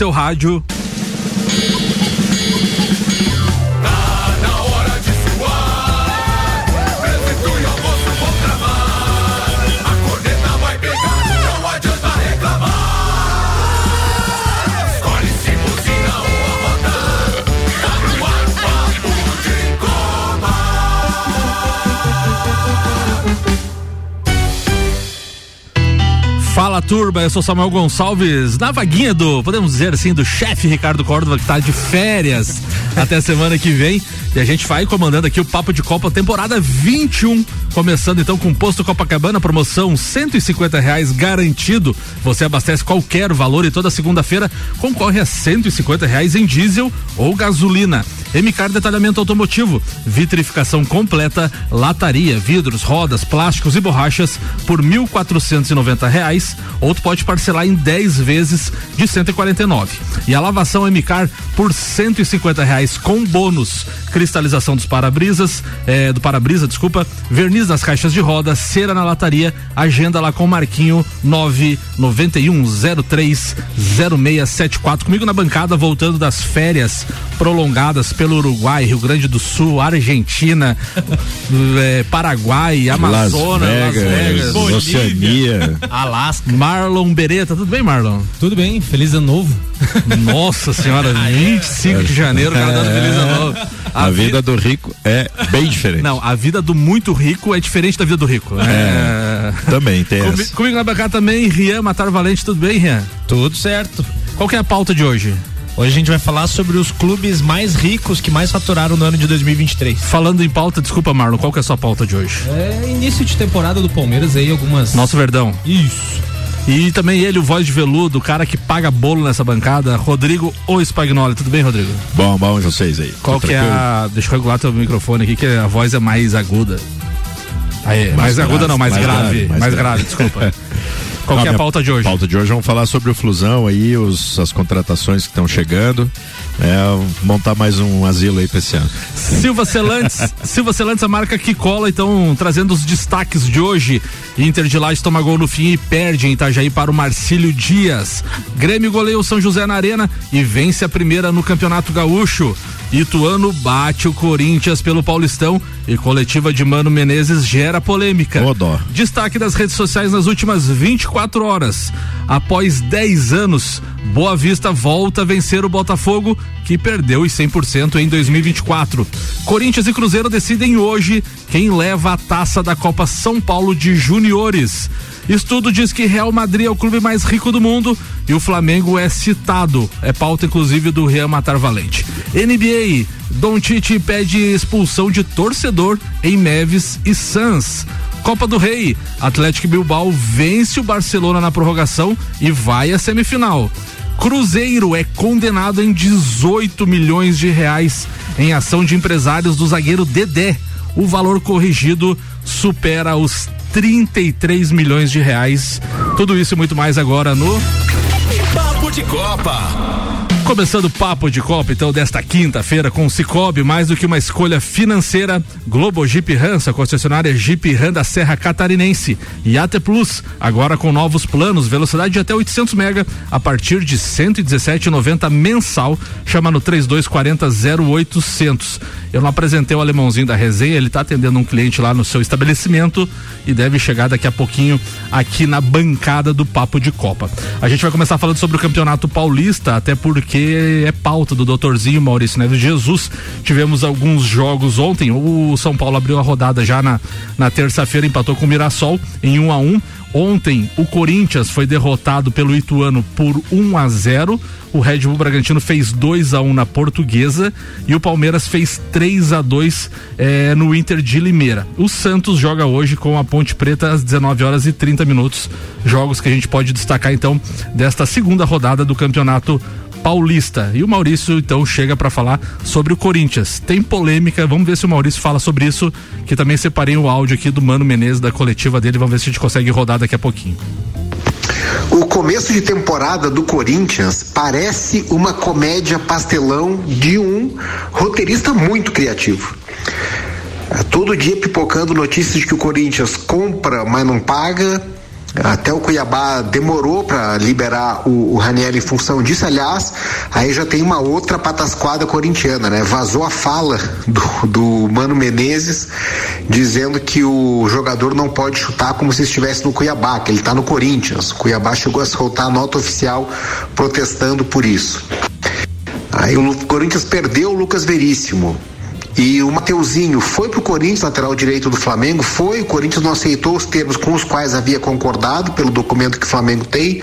seu rádio. Turba, eu sou Samuel Gonçalves, na vaguinha do, podemos dizer assim, do chefe Ricardo Córdova, que está de férias até semana que vem. E a gente vai comandando aqui o Papo de Copa temporada 21. Começando então com o posto Copacabana, promoção 150 reais garantido. Você abastece qualquer valor e toda segunda-feira concorre a 150 reais em diesel ou gasolina. MCAR Detalhamento Automotivo, vitrificação completa, lataria, vidros, rodas, plásticos e borrachas por mil quatrocentos e reais, ou tu pode parcelar em 10 vezes de 149. E a lavação MCAR por 150 reais com bônus, cristalização dos para-brisas, eh, do para-brisa, desculpa, verniz nas caixas de roda, cera na lataria, agenda lá com Marquinho 991030674 comigo na bancada voltando das férias prolongadas pelo Uruguai, Rio Grande do Sul, Argentina, é, Paraguai, Amazonas, Las Vegas, Las Vegas Oceania, Alasca. Marlon Beretta, tudo bem, Marlon? Tudo bem, feliz ano novo. Nossa senhora, 25 de janeiro, cara, dando feliz ano novo. A, a vida, do rico é bem diferente. Não, a vida do muito rico é diferente da vida do rico. É, é... Também tem Comi, essa. Comigo na bancada também, Rian Matar Valente, tudo bem, Rian? Tudo certo. Qual que é a pauta de hoje? Hoje a gente vai falar sobre os clubes mais ricos que mais faturaram no ano de 2023. Falando em pauta, desculpa, Marlon, qual que é a sua pauta de hoje? É início de temporada do Palmeiras aí, algumas. Nosso Verdão. Isso. E também ele, o voz de veludo, o cara que paga bolo nessa bancada, Rodrigo ou Spagnoli. Tudo bem, Rodrigo? Bom, bom vocês aí. Qual que é a. Deixa eu regular teu microfone aqui, que a voz é mais aguda. Aí, mais, mais aguda não, mais, mais grave. grave. Mais, mais grave, grave desculpa. Qual que é a pauta de hoje? Pauta de hoje vamos falar sobre o Flusão aí, os, as contratações que estão chegando. É, montar mais um asilo aí pra esse ano. Silva Celantes, Silva Celantes, a marca que cola, então, trazendo os destaques de hoje. Inter de Lages toma gol no fim e perde em Itajaí para o Marcílio Dias. Grêmio goleia o São José na Arena e vence a primeira no Campeonato Gaúcho. Ituano bate o Corinthians pelo Paulistão e coletiva de Mano Menezes gera polêmica. Destaque das redes sociais nas últimas 24 horas. Após 10 anos, Boa Vista volta a vencer o Botafogo, que perdeu os 100% em 2024. Corinthians e Cruzeiro decidem hoje quem leva a taça da Copa São Paulo de Juniores. Estudo diz que Real Madrid é o clube mais rico do mundo e o Flamengo é citado. É pauta, inclusive, do Real Matar Valente. NBA, Don Tite pede expulsão de torcedor em Neves e Sans. Copa do Rei, Atlético Bilbao vence o Barcelona na prorrogação e vai à semifinal. Cruzeiro é condenado em 18 milhões de reais em ação de empresários do zagueiro Dedé. O valor corrigido supera os 33 milhões de reais. Tudo isso e muito mais agora no Papo de Copa. Começando o papo de Copa, então, desta quinta-feira com o Cicobi, mais do que uma escolha financeira, Globo Jeep Rança, concessionária Jeep Ram da Serra Catarinense e AT Plus, agora com novos planos, velocidade de até 800 mega a partir de 117,90 mensal, chama no 3240 0800. Eu não apresentei o alemãozinho da resenha, ele está atendendo um cliente lá no seu estabelecimento e deve chegar daqui a pouquinho aqui na bancada do Papo de Copa. A gente vai começar falando sobre o Campeonato Paulista, até porque é pauta do doutorzinho Maurício Neves Jesus. Tivemos alguns jogos ontem, o São Paulo abriu a rodada já na, na terça-feira, empatou com o Mirassol em 1 um a 1 um. Ontem, o Corinthians foi derrotado pelo Ituano por 1 a 0. O Red Bull Bragantino fez 2 a 1 na Portuguesa e o Palmeiras fez 3 a 2 eh, no Inter de Limeira. O Santos joga hoje com a Ponte Preta às 19 horas e 30 minutos. Jogos que a gente pode destacar então desta segunda rodada do Campeonato Paulista. E o Maurício então chega para falar sobre o Corinthians. Tem polêmica, vamos ver se o Maurício fala sobre isso, que também separei o áudio aqui do Mano Menezes da coletiva dele, vamos ver se a gente consegue rodar daqui a pouquinho. O começo de temporada do Corinthians parece uma comédia pastelão de um roteirista muito criativo. Todo dia pipocando notícias de que o Corinthians compra, mas não paga, Até o Cuiabá demorou para liberar o, o Raniel em função disso. Aliás, aí já tem uma outra patasquada corintiana, né? Vazou a fala do, do Mano Menezes dizendo que o jogador não pode chutar como se estivesse no Cuiabá, que ele está no Corinthians. O Cuiabá chegou a soltar a nota oficial protestando por isso. Aí o Corinthians perdeu o Lucas Veríssimo. E o Mateuzinho foi pro Corinthians, lateral direito do Flamengo, foi, o Corinthians não aceitou os termos com os quais havia concordado pelo documento que o Flamengo tem.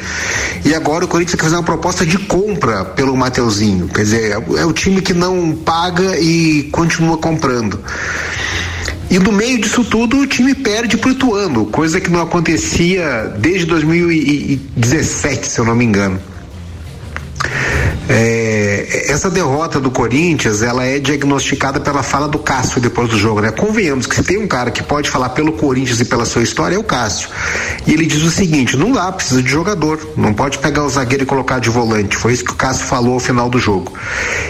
E agora o Corinthians quer fazer uma proposta de compra pelo Mateuzinho. Quer dizer, é o time que não paga e continua comprando. E no meio disso tudo, o time perde pro Ituano, coisa que não acontecia desde 2017, se eu não me engano. É, essa derrota do Corinthians, ela é diagnosticada pela fala do Cássio depois do jogo, né? Convenhamos que se tem um cara que pode falar pelo Corinthians e pela sua história é o Cássio. E ele diz o seguinte: não dá, precisa de jogador, não pode pegar o zagueiro e colocar de volante. Foi isso que o Cássio falou ao final do jogo.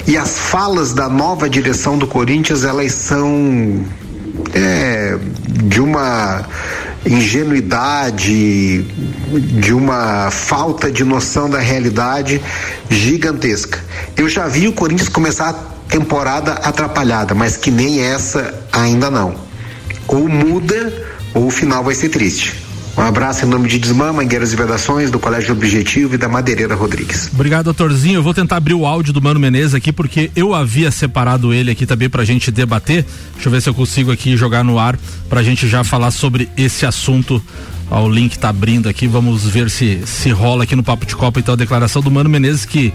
E as falas da nova direção do Corinthians, elas são é, de uma ingenuidade, de uma falta de noção da realidade gigantesca. Eu já vi o Corinthians começar a temporada atrapalhada, mas que nem essa ainda não. Ou muda ou o final vai ser triste. Um abraço em nome de Desmã, Mangueiras e Vedações, do Colégio Objetivo e da Madeireira Rodrigues. Obrigado, doutorzinho. Eu vou tentar abrir o áudio do Mano Menezes aqui, porque eu havia separado ele aqui também pra gente debater. Deixa eu ver se eu consigo aqui jogar no ar pra gente já falar sobre esse assunto. Ó, o link tá abrindo aqui, vamos ver se se rola aqui no Papo de Copa então a declaração do Mano Menezes que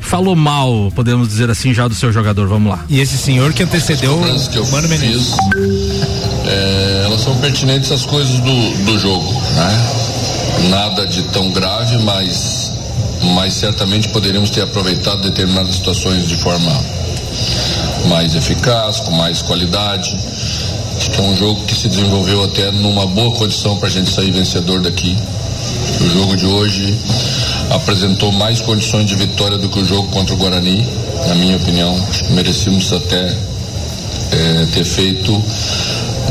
falou mal, podemos dizer assim, já do seu jogador. Vamos lá. E esse senhor que antecedeu o Mano Menezes. É, elas são pertinentes às coisas do, do jogo, né? Nada de tão grave, mas, mas certamente poderíamos ter aproveitado determinadas situações de forma mais eficaz, com mais qualidade. Acho que é um jogo que se desenvolveu até numa boa condição para a gente sair vencedor daqui. O jogo de hoje apresentou mais condições de vitória do que o jogo contra o Guarani, na minha opinião. Acho que merecíamos até é, ter feito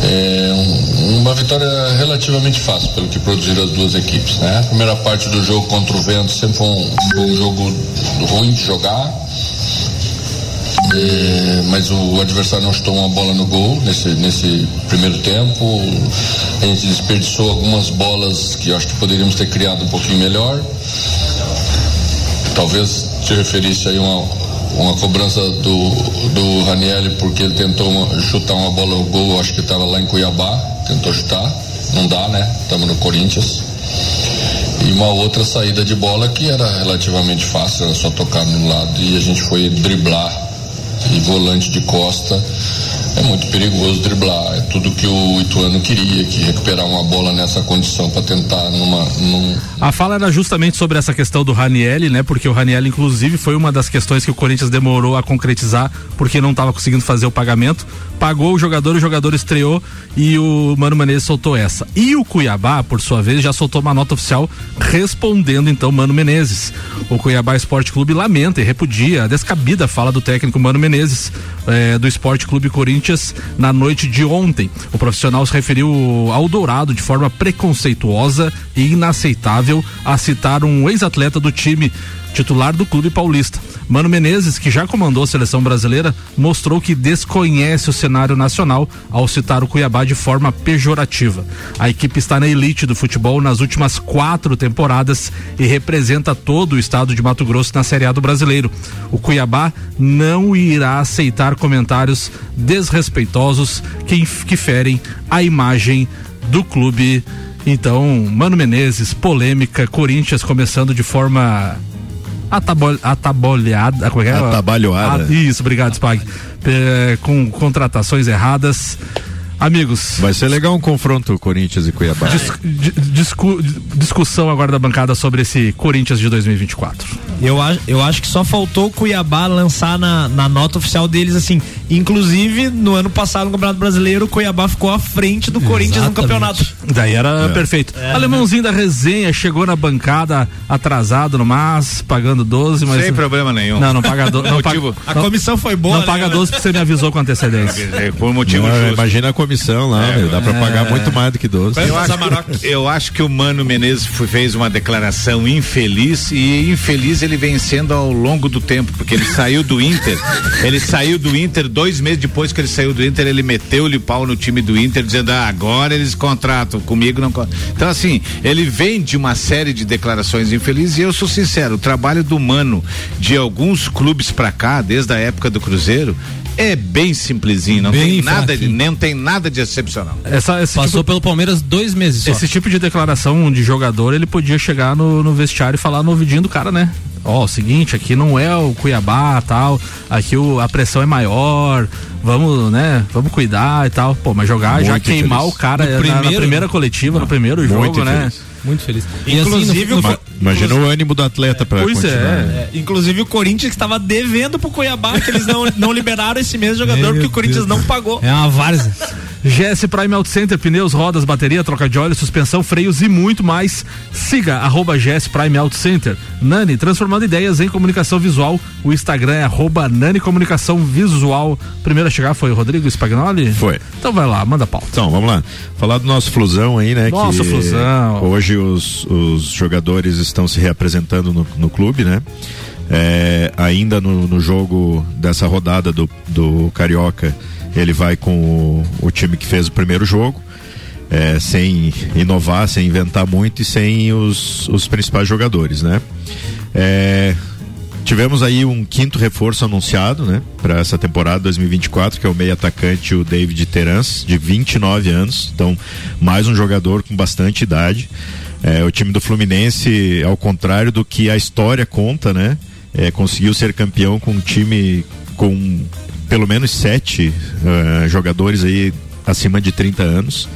é, um, uma vitória relativamente fácil pelo que produziram as duas equipes. Né? A primeira parte do jogo contra o Vento sempre foi um, um jogo ruim de jogar. É, mas o adversário não chutou uma bola no gol nesse, nesse primeiro tempo. A gente desperdiçou algumas bolas que acho que poderíamos ter criado um pouquinho melhor. Talvez te referisse aí uma, uma cobrança do, do Ranielli porque ele tentou uma, chutar uma bola no gol, acho que estava lá em Cuiabá, tentou chutar, não dá, né? Estamos no Corinthians. E uma outra saída de bola que era relativamente fácil, era só tocar no lado e a gente foi driblar e volante de costa é muito perigoso driblar. É tudo que o Ituano queria, que recuperar uma bola nessa condição para tentar numa. Num... A fala era justamente sobre essa questão do Ranielli, né? Porque o Ranielli, inclusive, foi uma das questões que o Corinthians demorou a concretizar, porque não estava conseguindo fazer o pagamento. Pagou o jogador, o jogador estreou e o Mano Menezes soltou essa. E o Cuiabá, por sua vez, já soltou uma nota oficial respondendo então Mano Menezes. O Cuiabá Esporte Clube lamenta e repudia a descabida fala do técnico Mano Menezes eh, do Esporte Clube Corinthians na noite de ontem. O profissional se referiu ao Dourado de forma preconceituosa e inaceitável a citar um ex-atleta do time titular do clube paulista. Mano Menezes, que já comandou a seleção brasileira, mostrou que desconhece o cenário nacional ao citar o Cuiabá de forma pejorativa. A equipe está na elite do futebol nas últimas quatro temporadas e representa todo o estado de Mato Grosso na Série A do brasileiro. O Cuiabá não irá aceitar comentários desrespeitosos que, que ferem a imagem do clube. Então, Mano Menezes, polêmica, Corinthians começando de forma atabol, atabolhada. Como é que é? Atabalhoada. Ah, isso, obrigado, Spag. É, com contratações erradas. Amigos. Vai ser legal um confronto Corinthians e Cuiabá. Dis, di- discu- discussão agora da bancada sobre esse Corinthians de 2024. Eu, acho- eu acho que só faltou o Cuiabá lançar na, na nota oficial deles assim. Inclusive, no ano passado, no Campeonato Brasileiro, o Cuiabá ficou à frente do Corinthians no campeonato. Daí era perfeito. Alemãozinho da resenha chegou na bancada atrasado no MAS, pagando 12, mas. Sem problema nenhum. Não, não paga 12. Não, paga, Motivo- A comissão foi boa. não né? paga 12 porque você me avisou com antecedência. É, por motivo Não, justo. imagina a comissão comissão lá, meu, dá pra pagar muito mais do que 12. Eu acho, eu acho que o Mano Menezes foi- fez uma declaração infeliz e infeliz ele vem sendo ao longo do tempo, porque ele saiu do Inter, ele saiu do Inter dois meses depois que ele saiu do Inter, ele meteu-lhe pau no time do Inter, dizendo, ah, agora eles contratam, comigo não con-". Então assim, ele vem de uma série de declarações infelizes e eu sou sincero, o trabalho do Mano de alguns clubes pra cá, desde a época do Cruzeiro, é bem simplesinho, não Bem tem nada de, não tem nada de excepcional. Essa, esse Passou tipo, pelo Palmeiras dois meses só. esse tipo de declaração de jogador, ele podia chegar no, no vestiário e falar no ouvidinho do cara, né? Ó, o seguinte, aqui não é o Cuiabá tal, aqui o, a pressão é maior, vamos, né, vamos cuidar e tal. Pô, mas jogar, já Muito queimar infeliz. o cara na- na, primeiro- primeira coletiva, no primeiro Muito jogo, né? infeliz. Muito feliz. E Inclusive, assim, no- no- Imagina o ânimo do atleta pra Pois continuar. é. né? É, inclusive o Corinthians que estava devendo pro Cuiabá, que eles não, não liberaram esse mesmo jogador, Meu porque o Corinthians Deus. não pagou. É uma várzea. GS Prime Auto Center, pneus, rodas, bateria, troca de óleo, suspensão, freios e muito mais. Siga arroba GS Prime Auto Center. Nani, transformando ideias em comunicação visual. O Instagram é arroba Nani Comunicação Visual. Primeiro a chegar foi o Rodrigo Spagnoli? Foi. Então vai lá, manda pauta. Então, vamos lá. Falar do nosso Flusão aí, né? Nossa, que Flusão. Hoje os, os jogadores estão se reapresentando no, no clube, né? É, ainda no, no jogo dessa rodada do, do Carioca, ele vai com o, o time que fez o primeiro jogo. é, sem inovar, sem inventar muito e sem os, os principais jogadores, né? É, tivemos aí um quinto reforço anunciado, né, para essa temporada 2024, que é o meio atacante o David Terans, de 29 anos. Então, mais um jogador com bastante idade. É, o time do Fluminense, ao contrário do que a história conta, né, é, conseguiu ser campeão com um time com pelo menos sete eh, jogadores aí acima de 30 anos.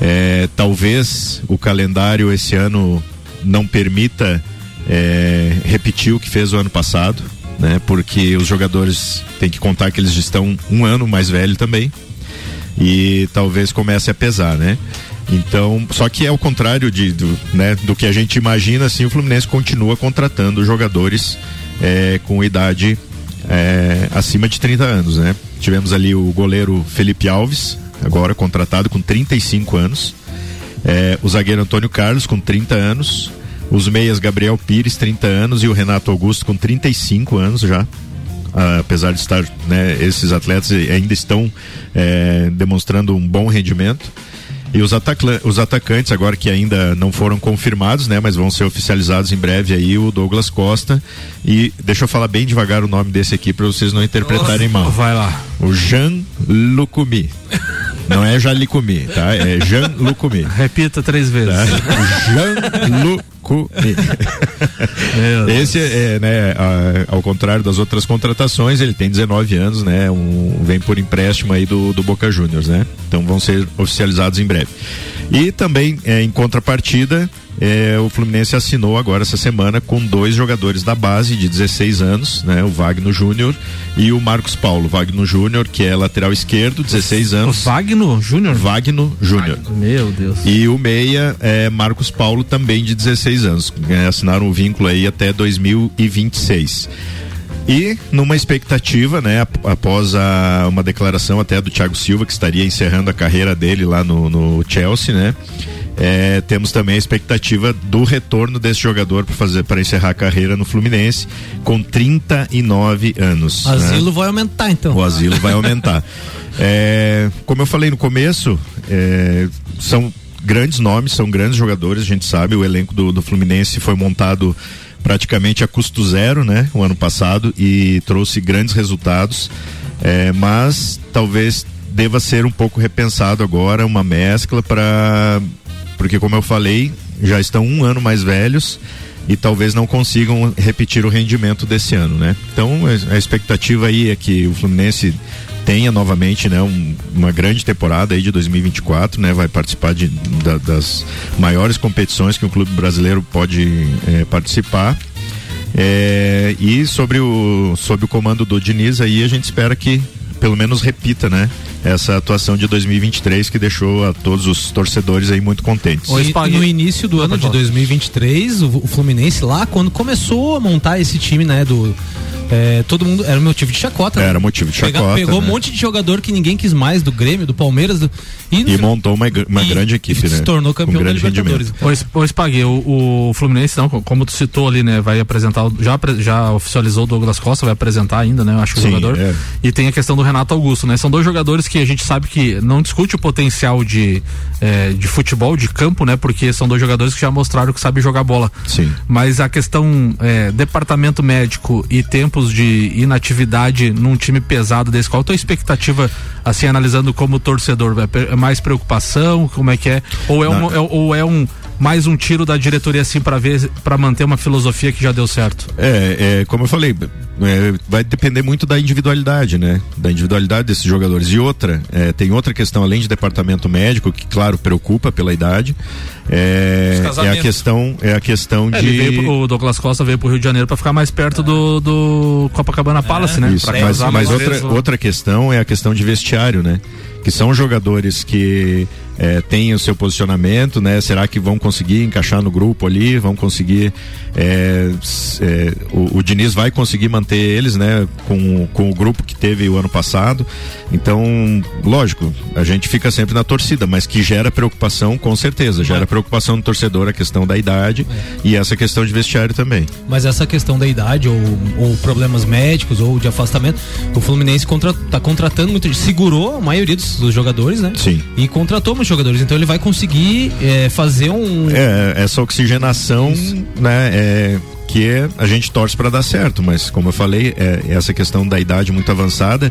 É, talvez o calendário esse ano não permita é, repetir o que fez o ano passado, né? Porque os jogadores têm que contar que eles estão um ano mais velho também e talvez comece a pesar, né? Então, só que é o contrário de, do, né, do que a gente imagina, assim, o Fluminense continua contratando jogadores é, com idade é, acima de 30 anos, né? Tivemos ali o goleiro Felipe Alves, agora contratado com 35 anos. É, o zagueiro Antônio Carlos com 30 anos. Os meias Gabriel Pires, 30 anos, e o Renato Augusto com 35 anos já. Ah, apesar de estar, né, esses atletas ainda estão é, demonstrando um bom rendimento. E os, os atacantes, agora que ainda não foram confirmados, né? Mas vão ser oficializados em breve aí, o Douglas Costa. E deixa eu falar bem devagar o nome desse aqui para vocês não interpretarem mal. Vai lá. O Jean Lucumi. Não é Jalicumi, tá? É Jean Lucumi. Repita três vezes. Tá? Jean Lucumi. Esse é, né, a- ao contrário das outras contratações, ele tem 19 anos, né? Um, vem por empréstimo aí do, do Boca Juniors, né? Então vão ser oficializados em breve. E também, é, em contrapartida, é, o Fluminense assinou agora essa semana com dois jogadores da base de 16 anos, né? O Wagner Júnior e o Marcos Paulo. Wagner Júnior, que é lateral esquerdo, 16 O anos. Wagner Júnior? Wagner Júnior. Meu Deus. E o meia é Marcos Paulo, também de 16 anos. É, assinaram o vínculo aí até 2026. E numa expectativa, né, ap- após a, uma declaração até do Thiago Silva, que estaria encerrando a carreira dele lá no, no Chelsea, né? É, temos também a expectativa do retorno desse jogador para fazer para encerrar a carreira no Fluminense com 39 anos. O né? asilo vai aumentar, então. O asilo vai aumentar. É, como eu falei no começo, é, são grandes nomes, são grandes jogadores, a gente sabe, o elenco do, do Fluminense foi montado praticamente a custo zero, né, o ano passado e trouxe grandes resultados, é, mas talvez deva ser um pouco repensado agora, uma mescla para porque como eu falei, já estão um ano mais velhos e talvez não consigam repetir o rendimento desse ano, né? Então a expectativa aí é que o Fluminense tenha novamente, né, um- uma grande temporada aí de 2024, né? Vai participar de, da- das maiores competições que o clube brasileiro pode eh, participar. É, e sobre o sobre o comando do Diniz aí a gente espera que pelo menos repita, né? Essa atuação de 2023 que deixou a todos os torcedores aí muito contentes. E no início do ano de 2023, o, o Fluminense lá, quando começou a montar esse time, né, do, é, todo mundo era motivo de chacota. né? Era motivo de Pega- chacota, pegou né? um monte de jogador que ninguém quis mais do Grêmio, do Palmeiras do- e, E montou uma, uma e grande equipe, se né? tornou Com campeão da grande Libertadores. Es- Ô Spag, o, o Fluminense, não, co- como tu citou ali, né? Vai apresentar, já, já oficializou o Douglas Costa, vai apresentar ainda, né? Eu acho que o Sim, jogador. é. E tem a questão do Renato Augusto, né? São dois jogadores que a gente sabe que não discute o potencial de, eh, de futebol, de campo, né? Porque são dois jogadores que já mostraram que sabem jogar bola. Sim. Mas a questão eh, departamento médico e tempos de inatividade num time pesado desse, qual a tua expectativa, assim, analisando como torcedor? É É mais preocupação? Como é que é? Ou é, um, é- ou é um mais um tiro da diretoria assim para ver para manter uma filosofia que já deu certo? É, é, como eu falei, é, vai depender muito da individualidade, né? Da individualidade desses jogadores. E outra, é, tem outra questão, além de departamento médico, que claro, preocupa pela idade, é, Os é a questão, é a questão É, de. ele pro- o Douglas Costa veio pro Rio de Janeiro para ficar mais perto do, do Copacabana Palace, né? Isso, mas, mas outra, vezes, outra questão é a questão de vestiário, né? Que são jogadores que eh, têm o seu posicionamento, né? Será que vão conseguir encaixar no grupo ali? Vão conseguir. s- eh, o, o Diniz vai conseguir manter eles, né? Com, com o grupo que teve o ano passado. Então, lógico, a gente fica sempre na torcida, mas que gera preocupação, com certeza. Gera preocupação no torcedor a questão da idade e essa questão de vestiário também. Mas essa questão da idade ou, ou problemas médicos ou de afastamento, o Fluminense contra, tá contratando muito, segurou a maioria dos, dos jogadores, né? Sim. E contratou muitos jogadores, então ele vai conseguir é, fazer um É, essa oxigenação, né, é, que é, a gente torce para dar certo, mas como eu falei, é, essa questão da idade muito avançada.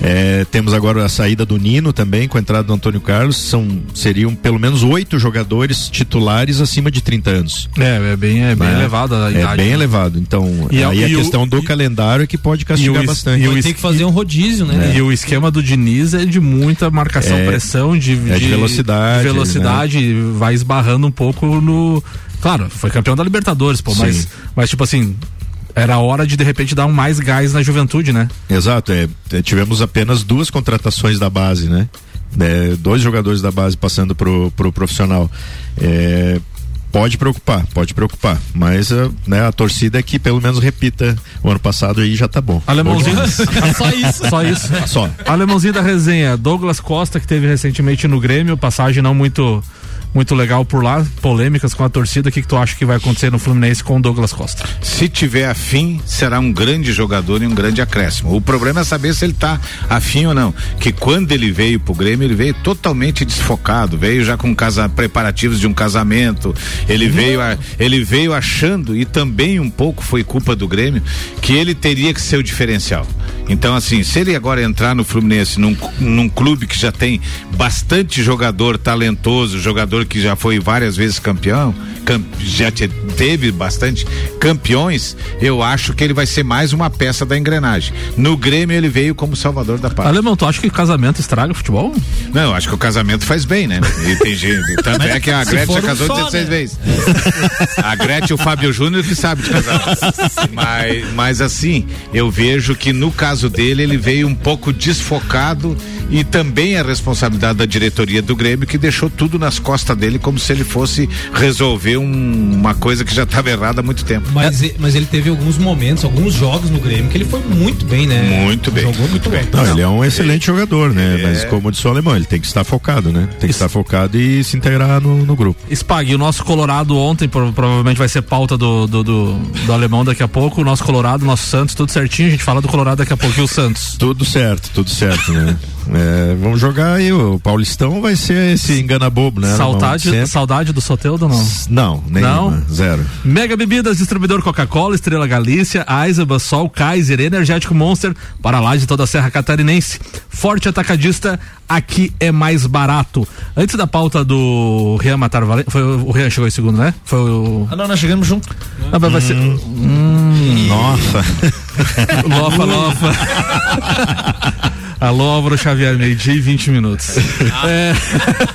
é, temos agora a saída do Nino também, com a entrada do Antônio Carlos, são, seriam pelo menos oito jogadores titulares acima de 30 anos. É, é bem, é bem né? elevada a idade. É bem elevado. Então, E a- aí a e o- questão do calendário é que pode castigar es- bastante. e o ter que fazer um rodízio, né? E o esquema do Diniz é de muita marcação, É, pressão, de, é de velocidade, de velocidade, vai esbarrando um pouco no. Claro, foi campeão da Libertadores, pô, mas, Sim. mas tipo assim, era hora de de repente dar um mais gás na juventude, né? Exato, é, é, tivemos apenas duas contratações da base, né? É, dois jogadores da base passando pro, pro profissional. É, pode preocupar, pode preocupar, mas a, né, a torcida é que pelo menos repita o ano passado aí já tá bom. Alemãozinho. Bom demais. Só isso. Só isso. Só. Alemãozinho da resenha, Douglas Costa, que teve recentemente no Grêmio, passagem não muito muito legal por lá, polêmicas com a torcida. O que, que tu acha que vai acontecer no Fluminense com o Douglas Costa? Se tiver afim, será um grande jogador e um grande acréscimo. O problema é saber se ele tá afim ou não. Que quando ele veio pro Grêmio, ele veio totalmente desfocado, veio já com casa, preparativos de um casamento. Ele veio, a- ele veio achando e também um pouco foi culpa do Grêmio que ele teria que ser o diferencial. Então, assim, se ele agora entrar no Fluminense, num, num clube que já tem bastante jogador talentoso, jogador que já foi várias vezes campeão, cam- já te- teve bastante campeões, eu acho que ele vai ser mais uma peça da engrenagem. No Grêmio, ele veio como salvador da pátria. Alemão, tu acha que casamento estraga o futebol? Não, eu acho que o casamento faz bem, né? E tem gente. Tanto é que a Gretchen já casou só, 16 né? vezes. A Gretchen e o Fábio Júnior que sabe de casar. Mas, mas assim, eu vejo que no caso dele, ele veio um pouco desfocado e também a responsabilidade da diretoria do Grêmio que deixou tudo nas costas dele como se ele fosse resolver um- uma coisa que já estava errada há muito tempo. Mas, mas ele teve alguns momentos, alguns jogos no Grêmio que ele foi muito bem, né? Muito bem. Jogou muito bem. Não, ele é um excelente jogador, né? É. Mas como disse o alemão, ele tem que estar focado, né? Tem que estar focado e se integrar no, no grupo. Spag, o nosso Colorado ontem pro- provavelmente vai ser pauta do, do, do, do alemão daqui a pouco. O nosso Colorado, nosso Santos, tudo certinho. A gente fala do Colorado daqui a pouco. E o Santos? Tudo certo, tudo certo, né? É, vamos jogar aí, o Paulistão vai ser esse engana bobo, né? saudade, saudade do Soteudo ou não? Não, nenhuma, Não? zero. Mega Bebidas, distribuidor Coca-Cola, Estrela Galícia, Eisenbahn, Sol, Kaiser, Energético Monster, para lá de toda a Serra Catarinense. Forte Atacadista, aqui é mais barato. Antes da pauta do Rian Matar Valente, foi o Rian chegou em segundo, né? Foi o... Ah, não, nós chegamos junto. Ah, mas vai ser... Nossa. Lofa, lofa. Alô, Álvaro Xavier, meio-dia e 20 minutos. É...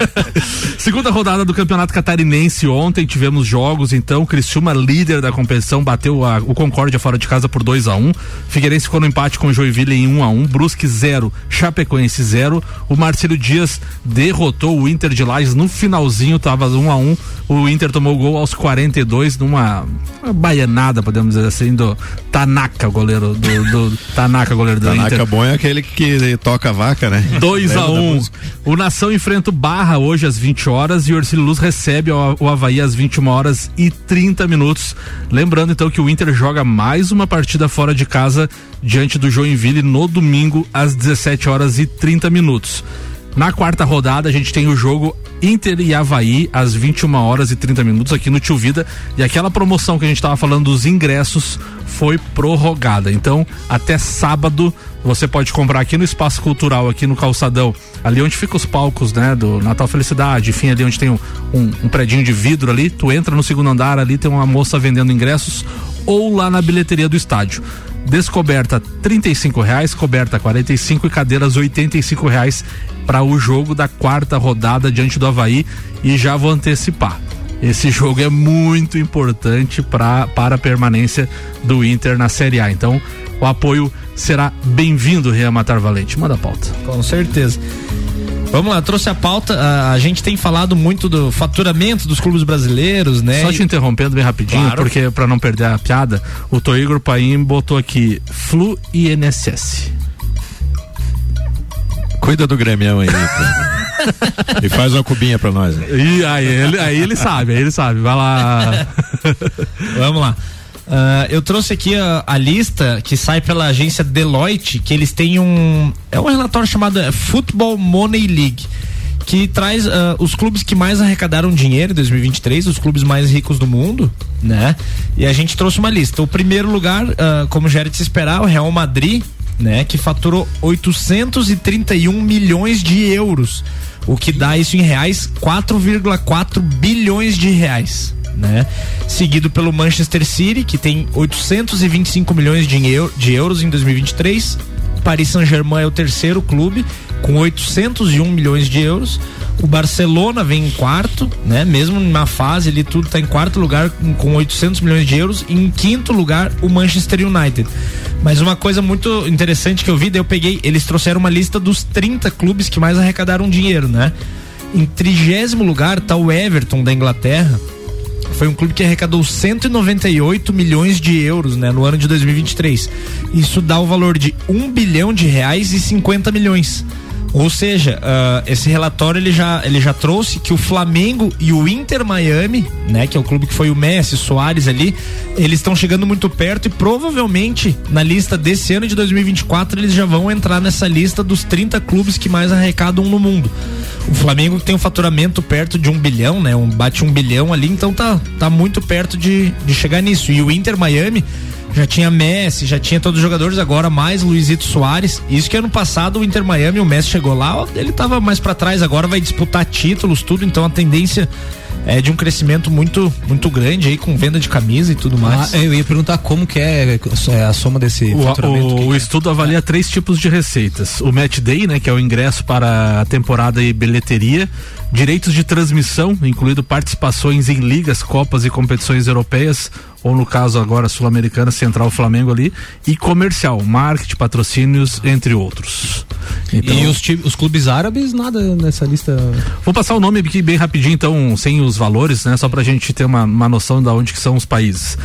Segunda rodada do Campeonato Catarinense. Ontem tivemos jogos, então. Criciúma, líder da competição, bateu a, o Concórdia fora de casa por 2 a 1 um. Figueirense ficou no empate com o Joinville em 1 um a 1 um. Brusque 0, Chapecoense 0. O Marcelo Dias derrotou o Inter de Lages no finalzinho, tava 1 um a 1 um. O Inter tomou o gol aos 42 numa baianada, podemos dizer assim, do Tanaka, goleiro do, do Tanaka, goleiro do Tanaka Inter. bom é aquele que toca a vaca, né? 2 a 1 um. O Nação enfrenta o Barra hoje às 20 horas e o Ercílio Luz recebe o, o Havaí às 21 horas e 30 minutos. Lembrando então que o Inter joga mais uma partida fora de casa diante do Joinville no domingo às 17 horas e 30 minutos. Na quarta rodada, a gente tem o jogo Inter e Havaí às 21 horas e 30 minutos aqui no Tio Vida. E aquela promoção que a gente estava falando dos ingressos foi prorrogada. Então, até sábado, você pode comprar aqui no Espaço Cultural, aqui no Calçadão, ali onde fica os palcos, né? Do Natal Felicidade, enfim, ali onde tem um, um, um predinho de vidro ali. Tu entra no segundo andar, ali tem uma moça vendendo ingressos, ou lá na bilheteria do estádio descoberta R$ reais, coberta 45 e cadeiras R$ reais para o jogo da quarta rodada diante do Havaí e já vou antecipar. Esse jogo é muito importante pra, para a permanência do Inter na Série A. Então, o apoio será bem-vindo, Rian Matar Valente. Manda a pauta. Com certeza. Vamos lá, trouxe a pauta. A, a, gente tem falado muito do faturamento dos clubes brasileiros, né? Só te interrompendo bem rapidinho, claro. porque para não perder a piada, o Toigro Paim botou aqui Flu e INSS. Cuida do Grêmio aí. e faz uma cubinha pra nós. Né? E aí ele, aí ele sabe, aí ele sabe. Vai lá. Vamos lá. Uh, eu trouxe aqui a, a, lista que sai pela agência Deloitte, que eles têm um. É um relatório chamado é, Football Money League, que traz uh, os clubes que mais arrecadaram dinheiro em 2023, os clubes mais ricos do mundo, né? E a gente trouxe uma lista. O primeiro lugar, uh, como já era de se esperar, o Real Madrid, né? Que faturou 831 milhões de euros, o que dá isso em reais 4,4 bilhões de reais né? Seguido pelo Manchester City, que tem 825 milhões de, euro, de euros em 2023. Paris Saint-Germain é o terceiro clube, com 801 milhões de euros. O Barcelona vem em quarto, né? Mesmo na fase ali tudo está em quarto lugar com 800 milhões de euros e em quinto lugar o Manchester United. Mas uma coisa muito interessante que eu vi, daí eu peguei, eles trouxeram uma lista dos 30 clubes que mais arrecadaram dinheiro, né? Em trigésimo lugar está o Everton da Inglaterra foi um clube que arrecadou 198 milhões de euros né, no ano de 2023. Isso dá o valor de 1 bilhão de reais e 50 milhões. Ou seja, uh, esse relatório ele já, ele já trouxe que o Flamengo e o Inter Miami, né, que é o clube que foi o Messi, Soares ali, eles estão chegando muito perto e provavelmente na lista desse ano de 2024 eles já vão entrar nessa lista dos 30 clubes que mais arrecadam no mundo. O Flamengo tem um faturamento perto de um bilhão, né? Um, bate um bilhão ali, então tá, tá muito perto de, de chegar nisso. E o Inter Miami já tinha Messi, já tinha todos os jogadores, agora mais Luizito Soares. Isso que ano passado o Inter Miami, o Messi chegou lá, ele tava mais para trás, agora vai disputar títulos, tudo, então a tendência é de um crescimento muito muito grande aí com venda de camisa e tudo mais. Ah, eu ia perguntar como que é, é a soma desse o, faturamento. O, o é? estudo avalia três tipos de receitas: o match day, né, que é o ingresso para a temporada e bilheteria, direitos de transmissão, incluindo participações em ligas, copas e competições europeias, ou no caso agora sul-americana, Central Flamengo ali, e comercial, marketing, patrocínios, entre outros. Então, e os, os, clubes árabes, nada nessa lista? Vou passar o nome aqui bem rapidinho, então, sem os valores, né? Só pra gente ter uma, uma noção de onde que são os países.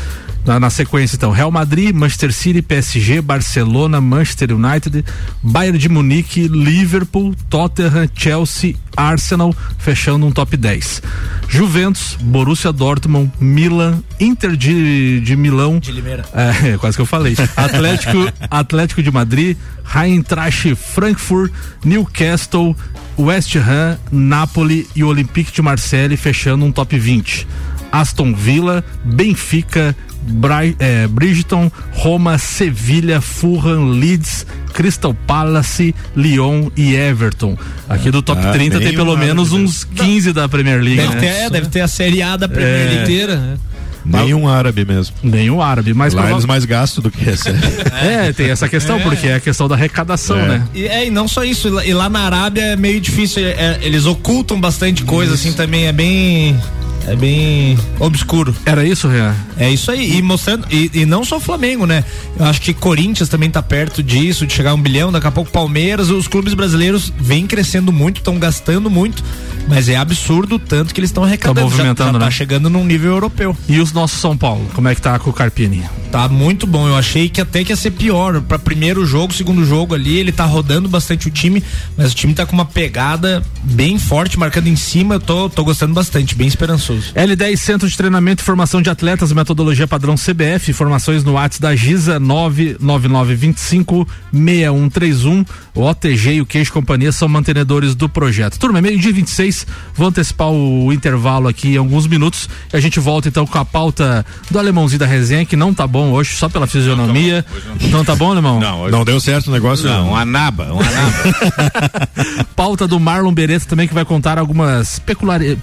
Na, na, sequência, então, Real Madrid, Manchester City, PSG, Barcelona, Manchester United, Bayern de Munique, Liverpool, Tottenham, Chelsea, Arsenal, fechando um top 10. Juventus, Borussia Dortmund, Milan, Inter de, de Milão. De Limeira. É, quase que eu falei. Atlético, Atlético de Madrid, Eintracht Frankfurt, Newcastle, West Ham, Napoli e Olympique de Marseille, fechando um top 20. Aston Villa, Benfica, Bri é, Bridgeton, Roma, Sevilha, Fulham, Leeds, Crystal Palace, Lyon e Everton. Aqui do top ah, 30 tem pelo menos uns 15 da Premier League. Deve, né? ter, é, deve ter a Série A da Premier é. League inteira. Né? Nenhum árabe mesmo. Nenhum árabe, mas Lá prova- eles mais gastam do que recebem. É, tem essa questão, porque é a questão da arrecadação, É. né? E, é, e não só isso, e lá- na Arábia é meio difícil, é- é, eles ocultam bastante coisa, assim, também é bem. É bem obscuro. Era isso, Rian? É isso aí, e mostrando, e, e não só o Flamengo, né? Eu acho que Corinthians também tá perto disso, de chegar a um bilhão, daqui a pouco Palmeiras, os clubes brasileiros vêm crescendo muito, estão gastando muito, mas é absurdo o tanto que eles estão arrecadando. Tão movimentando, já, já né? tá chegando num nível europeu. E os nossos São Paulo, como é que tá com o Carpini? Tá muito bom. Eu achei que até que ia ser pior. Pra primeiro jogo, segundo jogo ali, ele tá rodando bastante o time, mas o time tá com uma pegada bem forte, marcando em cima. Eu tô, tô gostando bastante, bem esperançoso. L10 Centro de Treinamento e Formação de Atletas, metodologia padrão CBF, informações no WhatsApp da Giza 99925 6131. O OTG e o Queijo Companhia são mantenedores do projeto. Turma, é meio-dia 26, vou antecipar o intervalo aqui em alguns minutos e a gente volta então com a pauta do alemãozinho da resenha, que não tá bom hoje, só pela fisionomia. Não tá bom, alemão? Não, hoje Não deu certo o negócio? Não, uma naba, uma naba. pauta do Marlon Beretta também que vai contar algumas peculiari-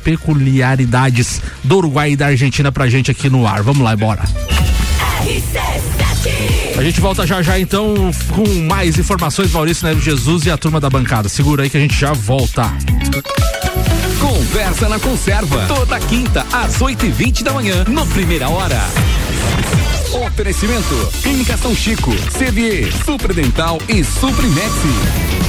do Uruguai e da Argentina pra gente aqui no ar. Vamos lá, bora. A gente volta já já então com mais informações, Maurício Neves Jesus e a turma da bancada. Segura aí que a gente já volta. Conversa na Conserva. Toda quinta, às 8h20 da manhã, no Primeira Hora. Oferecimento: Clínica São Chico, CVE, Supredental e Suprimex.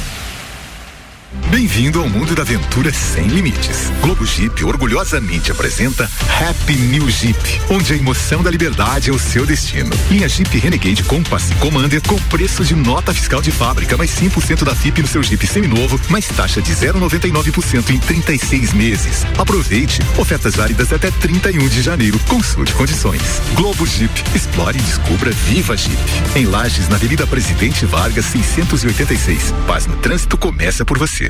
Bem-vindo ao mundo da aventura sem limites. Globo Jeep orgulhosamente apresenta Happy New Jeep, onde a emoção da liberdade é o seu destino. Linha Jeep Renegade Compass Commander com preço de nota fiscal de fábrica, mais 100% da FIP no seu Jeep seminovo, mais taxa de 0,99% em 36 meses. Aproveite, ofertas válidas até 31 de janeiro. Consulte condições. Globo Jeep, explore e descubra Viva Jeep. Em Lages, na Avenida Presidente Vargas, 686. Paz no trânsito começa por você.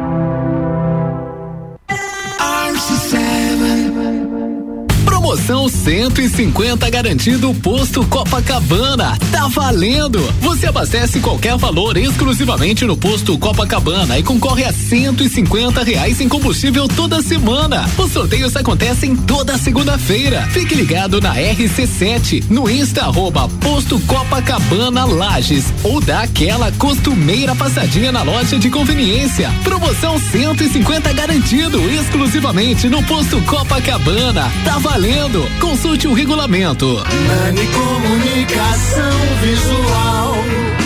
Promoção 150 garantido posto Copacabana. Tá valendo! Você abastece qualquer valor exclusivamente no posto Copacabana e concorre a 150 reais em combustível toda semana. Os sorteios acontecem toda segunda-feira. Fique ligado na RC7 no Insta arroba posto Copacabana Lages ou dá aquela costumeira passadinha na loja de conveniência. Promoção 150 garantido exclusivamente no posto Copacabana. Tá valendo! Consulte o regulamento. Comunicação Visual.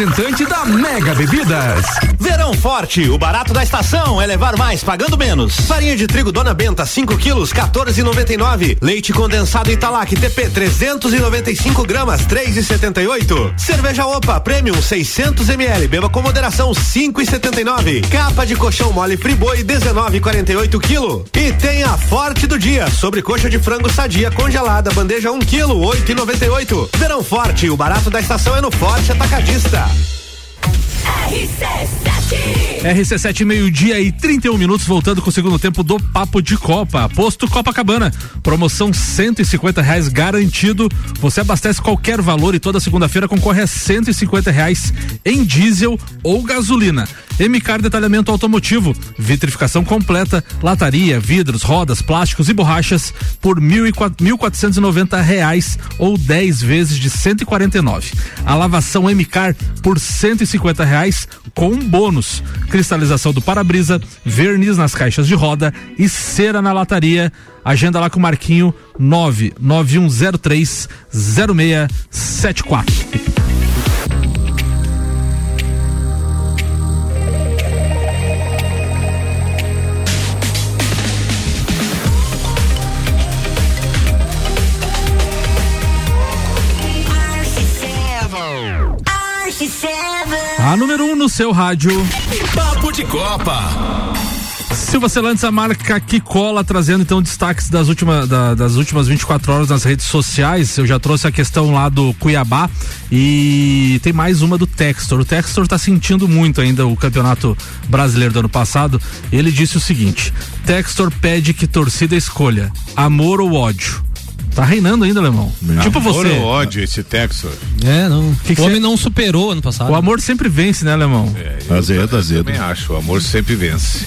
da Mega Bebidas. Verão forte, o barato da estação é levar mais pagando menos. Farinha de trigo Dona Benta 5 quilos 14,99. Leite condensado Italac TP 395 gramas 3,78. Cerveja Opa Premium 600 ml. Beba com moderação 5,79. Capa de colchão mole Friboi 19,48 quilo. E tem a forte do dia sobre coxa de frango sadia congelada bandeja 1 quilo 8,98. Verão forte, o barato da estação é no Forte Atacadista. Rock. RC7 meio-dia e 31 minutos, voltando com o segundo tempo do Papo de Copa. Posto Copacabana, promoção 150 reais garantido. Você abastece qualquer valor e toda segunda-feira concorre a 150 reais em diesel ou gasolina. MCAR Detalhamento Automotivo, vitrificação completa, lataria, vidros, rodas, plásticos e borrachas por mil e mil quatrocentos e noventa reais ou 10 vezes de 149. A lavação MCAR por 150 reais com um bônus. Cristalização do para-brisa, verniz nas caixas de roda e cera na lataria. Agenda lá com o Marquinho 99103 0674. A número 1 um no seu rádio. Papo de Copa. Silva Celantes, a marca que cola, trazendo então destaques das, última, da, das últimas 24 horas nas redes sociais. Eu já trouxe a questão lá do Cuiabá e tem mais uma do Textor. O Textor está sentindo muito ainda o campeonato brasileiro do ano passado. Ele disse o seguinte: Textor pede que torcida escolha amor ou ódio. Tá reinando ainda, Alemão. Tipo você. Amor ou ódio esse Texor. É, não. Que que o homem cê- não superou ano passado. O amor sempre vence, né, Alemão? Azedo, Eu azedo. também acho, o amor sempre vence.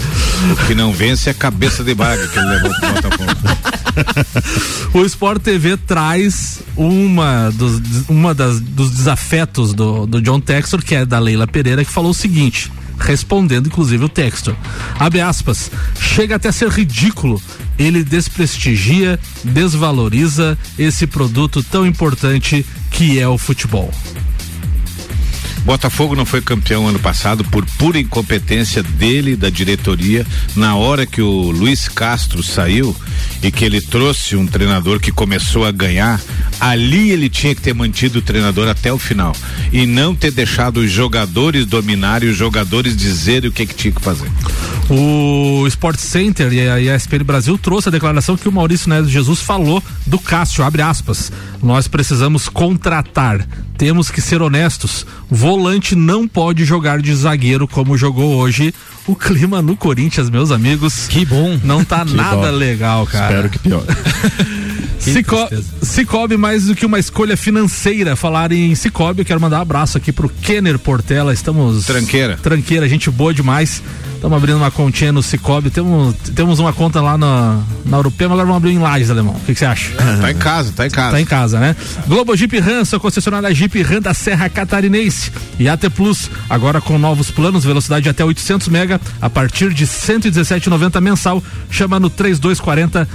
O que não vence é a cabeça de baga que ele levou pro Botafogo. O Sport TV traz uma dos, uma das, dos desafetos do, do John Textor, que é da Leila Pereira, que falou o seguinte, respondendo inclusive o Textor. Abre aspas, chega até a ser ridículo. Ele desprestigia, desvaloriza esse produto tão importante que é o futebol. Botafogo não foi campeão ano passado por pura incompetência dele da diretoria. Na hora que o Luiz Castro saiu e que ele trouxe um treinador que começou a ganhar, ali ele tinha que ter mantido o treinador até o final e não ter deixado os jogadores dominarem, os jogadores dizerem o que, que tinha que fazer. O Sport Center e a ESPN Brasil trouxe a declaração que o Maurício Neves Jesus falou do Cássio, abre aspas. Nós precisamos contratar, temos que ser honestos. Volante não pode jogar de zagueiro como jogou hoje. O clima no Corinthians, meus amigos. Que bom. Não tá Que nada bom. legal, cara. Espero que pior. Cico Cicobi mais do que uma escolha financeira. Falar em Cicobi, eu quero mandar um abraço aqui pro Kenner Portela. Estamos. Tranqueira. Tranqueira, gente boa demais. Estamos abrindo uma continha no Cicobi. Temos, temos uma conta lá na, na Europeia, mas agora vamos abrir em Lages, alemão. O que você acha? Tá em casa, tá em casa. Tá em casa, né? Globo Jeep Ram, sua concessionária Jeep Ram da Serra Catarinense. E AT Plus, agora com novos planos, velocidade até 800 mega, a partir de 117,90 mensal. Chama no 3240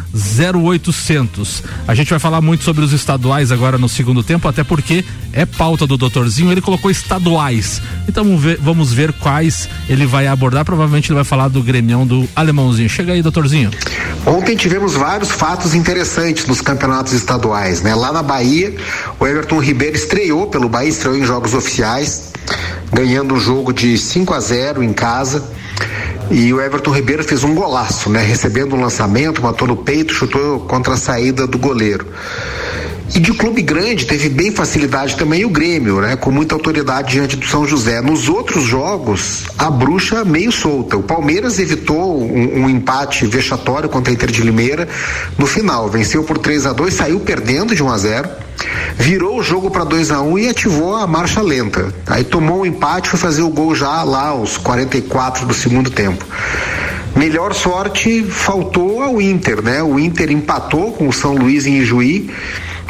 0800. A gente vai falar muito sobre os estaduais agora no segundo tempo, até porque é pauta do doutorzinho, ele colocou estaduais. Então vamos ver, vamos ver quais ele vai abordar. Provavelmente ele vai falar do gremião do alemãozinho. Chega aí, doutorzinho. Ontem tivemos vários fatos interessantes nos campeonatos estaduais, né? Lá na Bahia, o Everton Ribeiro estreou pelo Bahia, estreou em jogos oficiais, ganhando um jogo de 5 a 0 em casa. E o Everton Ribeiro fez um golaço, né? Recebendo um lançamento, matou no peito, chutou contra a saída do goleiro. E de clube grande teve bem facilidade também o Grêmio, né? Com muita autoridade diante do São José. Nos outros jogos, a bruxa meio solta. O Palmeiras evitou um, um empate vexatório contra a Inter de Limeira no final. Venceu por 3 a 2 saiu perdendo de 1 a 0 virou o jogo para 2 a 1 um e ativou a marcha lenta. Aí tomou um empate, foi fazer o gol já lá aos 44 do segundo tempo. Melhor sorte faltou ao Inter, né? O Inter empatou com o São Luís em Ijuí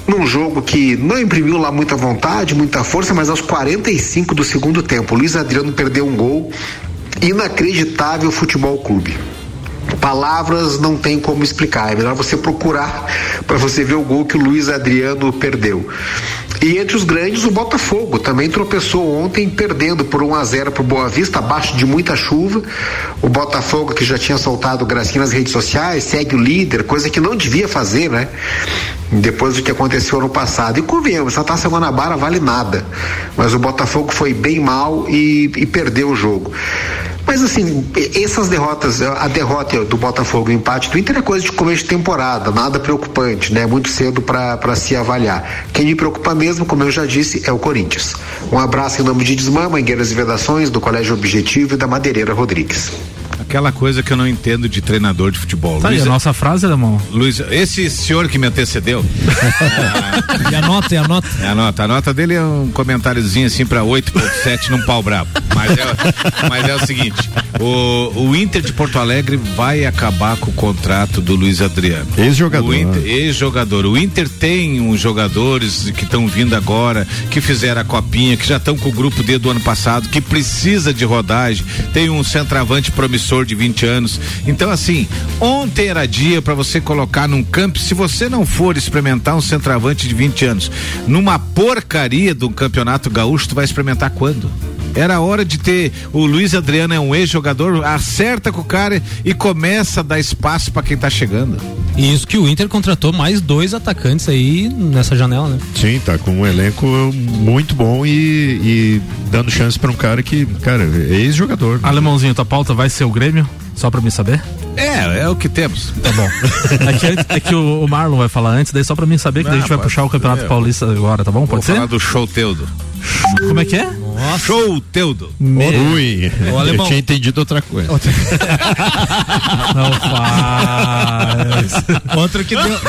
num jogo que não imprimiu lá muita vontade, muita força, mas aos 45 do segundo tempo, Luiz Adriano perdeu um gol inacreditável futebol clube. Palavras não tem como explicar, é melhor você procurar para você ver o gol que o Luiz Adriano perdeu. E entre os grandes, o Botafogo também tropeçou ontem, perdendo por 1 a 0 para o Boa Vista, abaixo de muita chuva. O Botafogo, que já tinha soltado gracinha nas redes sociais, segue o líder, coisa que não devia fazer, né? Depois do que aconteceu ano passado. E convenhamos, essa taça Guanabara vale nada. Mas o Botafogo foi bem mal e, e perdeu o jogo. Mas assim, essas derrotas, a derrota do Botafogo o empate do Inter é coisa de começo de temporada, nada preocupante, né? Muito cedo para se avaliar. Quem me preocupa mesmo, como eu já disse, é o Corinthians. Um abraço em nome de Desmã, Mangueiras e Vedações, do Colégio Objetivo e da Madeireira Rodrigues. Aquela coisa que eu não entendo de treinador de futebol. Tá aí, a nossa frase, Alemão. Luiz, esse senhor que me antecedeu. E anota, e anota. É, anota. A nota dele é um comentáriozinho assim pra 8.7 num pau brabo. Mas é, mas é o seguinte: o, o Inter de Porto Alegre vai acabar com o contrato do Luiz Adriano. Ex-jogador. Né? Ex-jogador. O Inter tem uns jogadores que estão vindo agora, que fizeram a copinha, que já estão com o grupo D do ano passado, que precisa de rodagem. Tem um centroavante promissor de 20 anos. Então, assim, ontem era dia para você colocar num campo, se você não for experimentar um centroavante de 20 anos, numa porcaria do campeonato gaúcho, tu vai experimentar quando? Era hora de ter. O Luiz Adriano é um ex-jogador, acerta com o cara e começa a dar espaço para quem tá chegando. E isso que o Inter contratou mais dois atacantes aí nessa janela, né? Sim, tá com um elenco muito bom e, e dando chance pra um cara que, cara, é ex-jogador. Alemãozinho, tua pauta vai ser o Grêmio? Só pra mim saber? É, é o que temos. Tá bom. É que, é que o, o Marlon vai falar antes, daí só pra mim saber que daí a gente vai puxar o Campeonato é. Paulista agora, tá bom? Vou Pode ser? falar do show Teudo. Como é que é? Show Teudo. Me- Ui, eu alemão. tinha entendido outra coisa. Não faz. Outro que deu,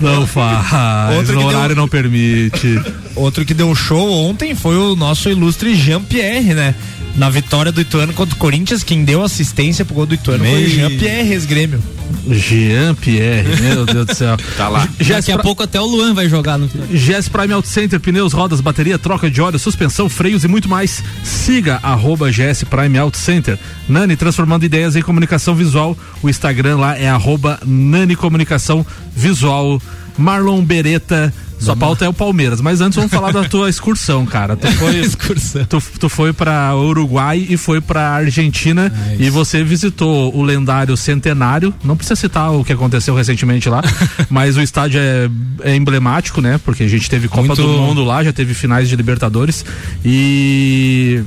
Não faz. Outro o deu- horário não permite. outro que deu show ontem foi o nosso ilustre Jean-Pierre, né? Na vitória do Ituano contra o Corinthians, quem deu assistência pro gol do Ituano foi o Meio. Jean-Pierre, ex-grêmio. Jean Pierre, meu Deus do céu. Tá lá. GS, Daqui a Pra- pouco até o Luan vai jogar no GS Prime Auto Center, pneus, rodas, bateria, troca de óleo, suspensão, freios e muito mais. Siga arroba GS Prime Auto Center. Nani transformando ideias em comunicação visual. O Instagram lá é arroba Nani Comunicação Visual. Marlon Beretta. Sua pauta é o Palmeiras, mas antes vamos falar da tua excursão, cara. Tu foi, excursão. tu, tu foi para Uruguai e foi para Argentina É e você visitou o lendário Centenário. Não precisa citar o que aconteceu recentemente lá, mas o estádio é, é emblemático, né? Porque a gente teve Copa Muito- do Mundo lá, já teve finais de Libertadores e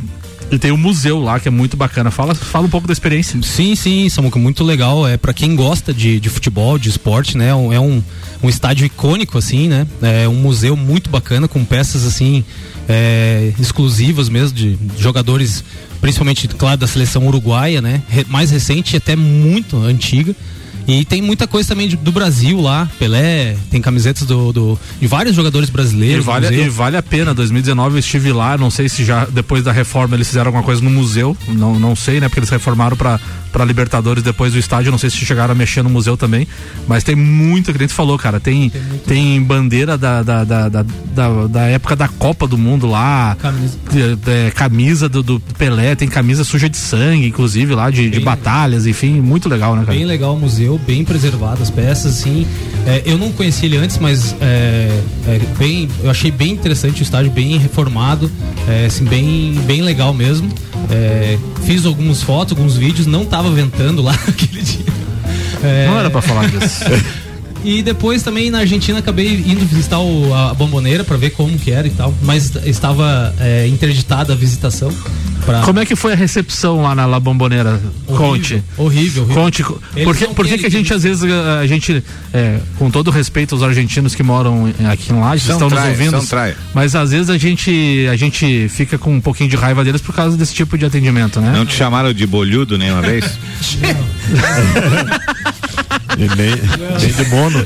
e tem um museu lá que é muito bacana. Fala, fala um pouco da experiência. Sim, sim, Samuca, muito legal. É para quem gosta de, de futebol, de esporte, né? É um, um estádio icônico, assim, né? É um museu muito bacana, com peças assim é, exclusivas mesmo de jogadores, principalmente, claro, da seleção uruguaia, né? Re- mais recente e até muito antiga. E tem muita coisa também de- do Brasil lá, Pelé, tem camisetas do, do- de vários jogadores E brasileiros. no vale, e vale a pena. 2019 eu estive lá, não sei se já depois da reforma eles fizeram alguma coisa no museu, não, não sei, né? Porque eles reformaram pra para Libertadores depois do estádio, não sei se chegaram a mexer no museu também, mas tem muita que a gente falou, cara. Tem, tem, bandeira da, da, da, da, da- época da Copa do Mundo lá, Camisa. é, é, camisa do, do Pelé, tem camisa suja de sangue, inclusive lá, de, de Bem batalhas, enfim, muito legal, né, cara? Bem legal o museu, bem preservado as peças, assim. É, eu não conheci ele antes, mas é, é bem, eu achei bem interessante o estádio, bem reformado, é, assim, bem, bem legal mesmo. É, fiz algumas fotos, alguns vídeos, não tava ventando lá aquele dia. É, Não era pra falar disso. E depois também na Argentina acabei indo visitar o- a bomboneira para ver como que era e tal, mas estava é, interditada a visitação. Pra... Como é que foi a recepção lá na La Bombonera? Conte. Horrível, horrível. Conte. Eles Por que, por que, que a gente, às vezes, a gente, é, com todo respeito aos argentinos que moram aqui em Lages, estão traia, nos ouvindo, são traia. mas às vezes a gente, a gente fica com um pouquinho de raiva deles por causa desse tipo de atendimento, né? Não te chamaram de bolhudo nenhuma vez? E nem, nem de mono.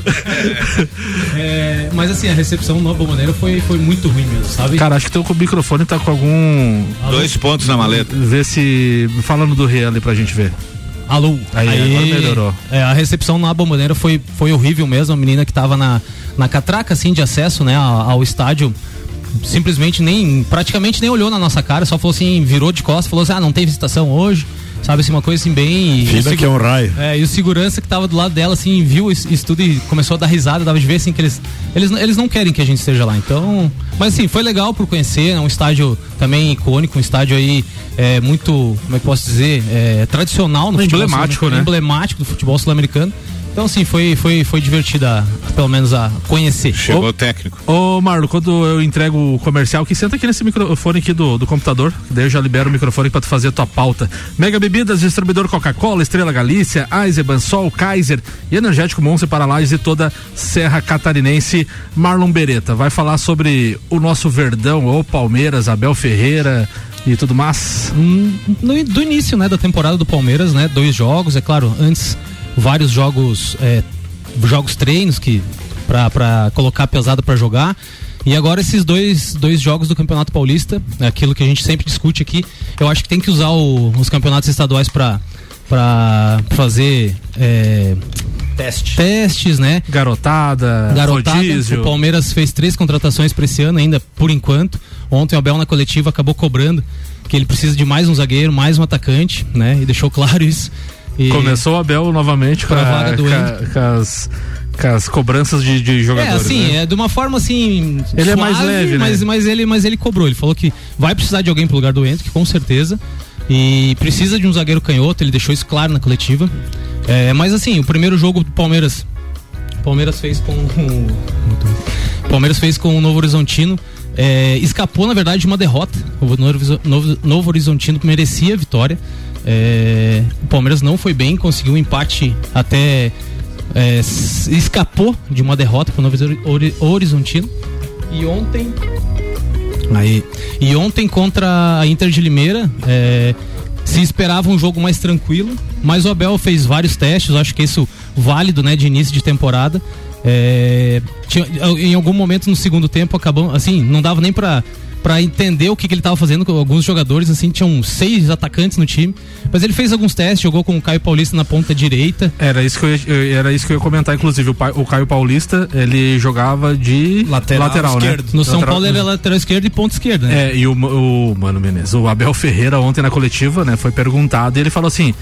É, mas assim, a recepção no Bomboneira foi, foi muito ruim mesmo, sabe? Cara, acho que teu microfone tá com algum. Dois pontos na maleta. Vê se. Falando do Rei ali pra gente ver. Alô. Aí, agora melhorou. É, a recepção na Bomboneira foi, foi horrível mesmo. A menina que tava na, na catraca, assim, de acesso, né, ao, ao estádio, simplesmente nem, praticamente nem olhou na nossa cara, só falou assim, virou de costas, falou assim, ah, não tem visitação hoje. Sabe assim, uma coisa assim bem. E segu- que é um raio. É, e o segurança que tava do lado dela, assim, viu isso isso tudo e começou a dar risada, dava de ver assim que eles, eles. Eles não querem que a gente esteja lá. Então. Mas assim, foi legal por conhecer, é um estádio também icônico, um estádio aí é, muito, como é que posso dizer? É, tradicional no futebol Emblemático, sul- né? emblemático do futebol sul-americano. Então, assim, foi, foi, foi divertida, pelo menos, a conhecer. Chegou o técnico. Ô, Marlon, quando eu entrego o comercial, que senta aqui nesse microfone aqui do, do computador, que daí eu já libero o microfone pra tu fazer a tua pauta. Mega Bebidas, distribuidor Coca-Cola, Estrela Galícia, Eisenbahn, Sol, Kaiser e Energético Monster para Lages e toda Serra Catarinense. Marlon Beretta vai falar sobre o nosso Verdão, ou Palmeiras, Abel Ferreira e tudo mais. Hum, no- do início, né, da temporada do Palmeiras, né, dois jogos, é claro, antes vários jogos, é, jogos treinos que pra, pra colocar pesado pra jogar. E agora esses dois, dois jogos do Campeonato Paulista, é aquilo que a gente sempre discute aqui, eu acho que tem que usar o- os campeonatos estaduais pra para fazer é, Teste. testes, né? Garotada, Garotada. rodízio. O Palmeiras fez três contratações para esse ano ainda, por enquanto. Ontem o Abel na coletiva acabou cobrando que ele precisa de mais um zagueiro, mais um atacante, né? E deixou claro isso. E- Começou o Abel novamente com, Pra a- vaga do com as, cobranças de, de É, jogadores. assim, né? é de uma forma assim. Ele é mais leve, né? mas, mas, ele, mas ele cobrou. Ele falou que vai precisar de alguém pro lugar do Hendrick, com certeza. E precisa de um zagueiro canhoto, ele deixou isso claro na coletiva. É, mas assim, o primeiro jogo do Palmeiras. O Palmeiras fez com. O Palmeiras fez com o Novo Horizontino. é, escapou, na verdade, de uma derrota. O Novo, Novo, Novo Horizontino merecia a vitória. É, o Palmeiras não foi bem, conseguiu um empate até. é, escapou de uma derrota para o Novo Hori- Horizontino. E ontem. Aí. E ontem contra a Inter de Limeira, é, se esperava um jogo mais tranquilo, mas o Abel fez vários testes, acho que isso válido, né, de início de temporada. É, tinha- em algum momento no segundo tempo acabou, assim, não dava nem pra para entender o que, que ele estava fazendo com alguns jogadores, assim, tinham seis atacantes no time, mas ele fez alguns testes, jogou com o Caio Paulista na ponta direita. Era isso que eu ia, eu- era isso que eu ia comentar, inclusive. O, Pa- o Caio Paulista, ele jogava de lateral, né? No São Lateral- Paulo ele é lateral esquerdo e ponta esquerda, né? É, e o, o Mano Menezes, o Abel Ferreira ontem na coletiva, né, foi perguntado e ele falou assim: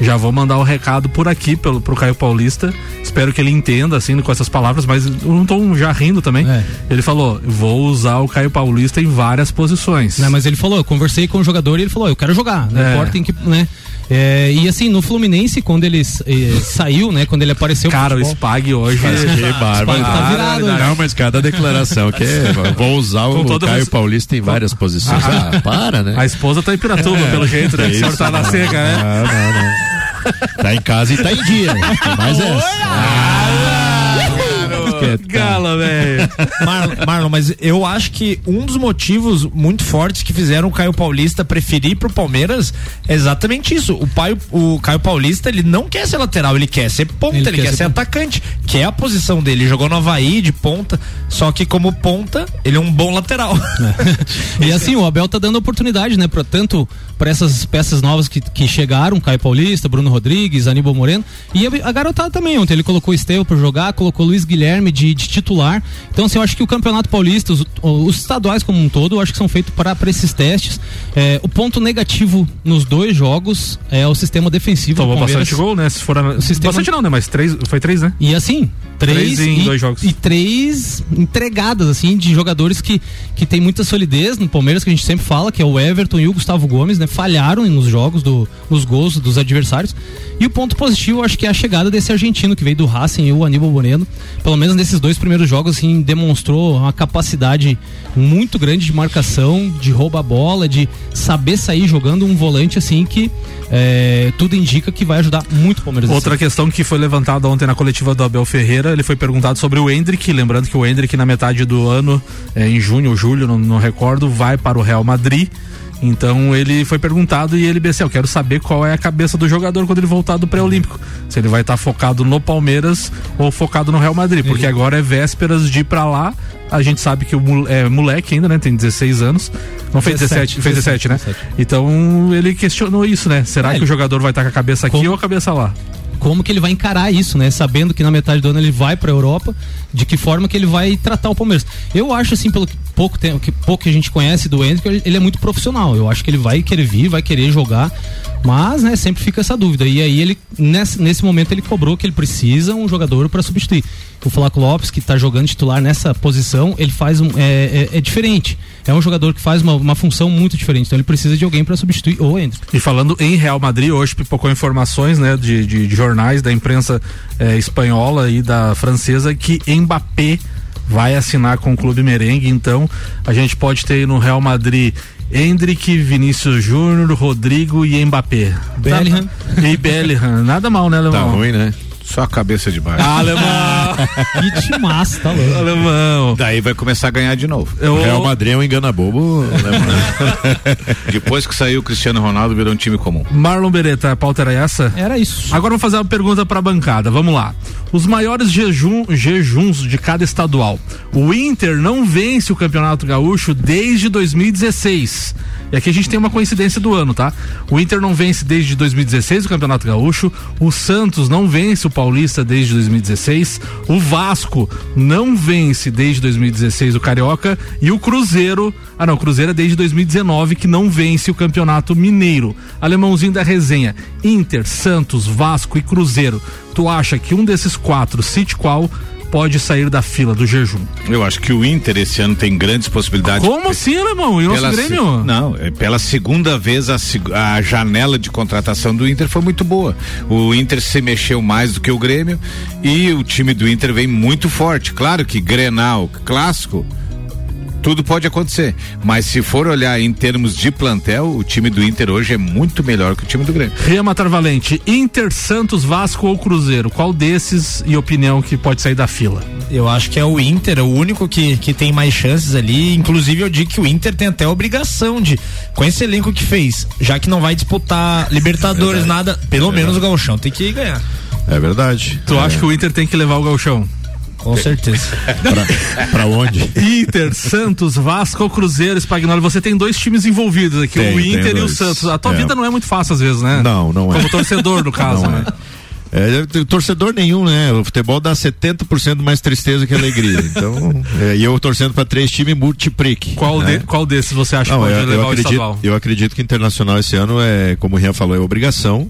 já vou mandar o recado por aqui pelo, pro Caio Paulista. Espero que ele entenda, assim, com essas palavras, mas um tom já rindo também. É. Ele falou: vou usar o Caio Paulista em várias posições. Né, mas ele falou, eu conversei com o jogador e ele falou, eu quero jogar, não É. importa em que, né? É, e assim, no Fluminense, quando ele eh, saiu, né? Quando ele apareceu. Cara, o Spag hoje. Que bárbaro. tá virado, né? Não, mas cada declaração que é, vou usar Com o Caio res- Paulista em várias posições. Ah, para, né? A esposa tá em Piratuba, É. pelo jeito, né? É isso. tá na seca, né? Ah, não, não. Tá em casa e tá em dia. Tem mais essa. Gala, velho. Marlon, Marlon, mas eu acho que um dos motivos muito fortes que fizeram o Caio Paulista preferir pro Palmeiras é exatamente isso. O, pai, o Caio Paulista, ele não quer ser lateral, ele quer ser ponta, ele, quer, ser, atacante, que é a posição dele. Ele jogou no Havaí de ponta, só que como ponta, ele é um bom lateral. E assim, o Abel tá dando oportunidade, né, para tanto para essas peças novas que, que chegaram, Caio Paulista, Bruno Rodrigues, Aníbal Moreno, e a, a garotada também. Ontem ele colocou o Estevão para jogar, colocou o Luiz Guilherme de, de titular. Então, assim, eu acho que o Campeonato Paulista, os, os estaduais como um todo, eu acho que são feitos para esses testes. É, o ponto negativo nos dois jogos é o sistema defensivo. Tomou bastante gol, né? Se for a... sistema- Bastante não, né? Mas três, foi três, né? E assim, três, Três em e, dois jogos. E três entregadas, assim, de jogadores que, que tem muita solidez no Palmeiras, que a gente sempre fala, que é o Everton e o Gustavo Gomes, né? Falharam nos jogos, do, nos gols dos adversários. E o ponto positivo, acho que é a chegada desse argentino que veio do Racing e o Aníbal Moreno. Pelo menos nesses dois primeiros jogos, assim, demonstrou uma capacidade muito grande de marcação, de rouba a bola, de saber sair jogando um volante, assim, que é, tudo indica que vai ajudar muito o Palmeiras. Outra questão que foi levantada ontem na coletiva do Abel Ferreira, ele foi perguntado sobre o Hendrick, lembrando que o Hendrick na metade do ano, eh, em junho ou julho, não, não recordo, vai para o Real Madrid Então ele foi perguntado e ele disse: Eu quero saber qual é a cabeça do jogador quando ele voltar do pré-olímpico. Se ele vai estar focado no Palmeiras ou focado no Real Madrid. Porque agora é vésperas de ir pra lá. A gente sabe que o é moleque ainda, né? Tem 16 anos. Não fez 17, 17, fez 17, né? 17. Então ele questionou isso, né? Será É, que o jogador vai estar com a cabeça aqui ou a cabeça lá? Como que ele vai encarar isso, né? Sabendo que na metade do ano ele vai pra Europa, de que forma que ele vai tratar o Palmeiras. Eu acho assim, pelo pouco tempo, que pouco que a gente conhece do Hendrick, ele- é muito profissional. Eu acho que ele vai querer vir, vai querer jogar, mas, né, sempre fica essa dúvida. E aí ele nesse, nesse momento ele cobrou que ele precisa um jogador para substituir. O Flaco Lopes, que tá jogando titular nessa posição, ele faz um é, é- é diferente. É um jogador que faz uma, uma função muito diferente. Então ele precisa de alguém para substituir o Hendrick. E falando em Real Madrid, hoje pipocou informações né, de, de- de jornais da imprensa eh, espanhola e da francesa que Mbappé vai assinar com o clube merengue. Então a gente pode ter no Real Madrid Hendrick, Vinícius Júnior, Rodrigo e Mbappé. Bellingham. Tá- e Bellingham. Nada mal, né, Tá Alemão? ruim, né? Só a cabeça de baixo. Ah, alemão! Que timaço, tá louco. alemão! Daí vai começar a ganhar de novo. Eu- O Real Madrid é um engana bobo. Depois que saiu o Cristiano Ronaldo, virou um time comum. Marlon Beretta, a pauta era essa? Era isso. Agora vamos fazer uma pergunta para a bancada. Vamos lá. Os maiores jejum, jejuns de cada estadual. O Inter não vence o Campeonato Gaúcho desde 2016. E aqui a gente tem uma coincidência do ano, tá? O Inter não vence desde 2016 o Campeonato Gaúcho. O Santos não vence o Paulista desde 2016. O Vasco não vence desde 2016 o Carioca. E o Cruzeiro. Ah, não, o Cruzeiro é desde 2019 que não vence o Campeonato Mineiro. Alemãozinho da resenha. Inter, Santos, Vasco e Cruzeiro. Tu acha que um desses quatro, cite qual, pode sair da fila do jejum? Eu acho que o Inter esse ano tem grandes possibilidades. Como assim, alemão? E o nosso Grêmio? se- Não, é pela segunda vez a, a janela de contratação do Inter foi muito boa. O Inter se mexeu mais do que o Grêmio e o time do Inter vem muito forte. Claro que Grenal, clássico, tudo pode acontecer. Mas se for olhar em termos de plantel, o time do Inter hoje é muito melhor que o time do Grêmio. Ria Matar Valente, Inter, Santos, Vasco ou Cruzeiro? Qual desses e opinião que pode sair da fila? Eu acho que é o Inter, o único que, que tem mais chances ali. Inclusive, eu digo que o Inter tem até a obrigação de, com esse elenco que fez, já que não vai disputar Libertadores, nada, pelo menos o Gauchão tem que ganhar. É verdade. Tu acha que o Inter tem que levar o galchão? Com certeza. pra, pra onde? Inter, Santos, Vasco ou Cruzeiro, Spagnoli, você tem dois times envolvidos aqui, Tem, o Inter e o. Santos. A tua É. vida não é muito fácil às vezes, né? Não, não é. Como torcedor, no caso, Não né? É, t- torcedor nenhum, né? O futebol dá 70% mais tristeza que alegria. Então, é, e eu torcendo para três times multiplique. Qual, né? de- qual desses você acha Não, que pode eu, levar eu o acredito, estadual? eu acredito que o Internacional esse ano é, como o Rian falou, é obrigação.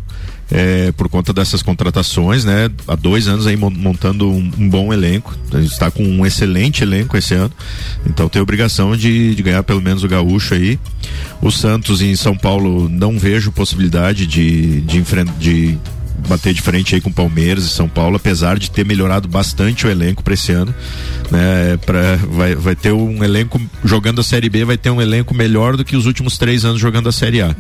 É, por conta dessas contratações, né? Há dois anos aí mon- montando um, um bom elenco. Está com um excelente elenco esse ano. Então tem obrigação de, de ganhar pelo menos o gaúcho aí. O Santos em São Paulo não vejo possibilidade de, de, de bater de frente aí com Palmeiras e São Paulo, apesar de ter melhorado bastante o elenco para esse ano, né? Pra, vai, vai ter um elenco jogando a Série B, vai ter um elenco melhor do que os últimos três anos jogando a Série A,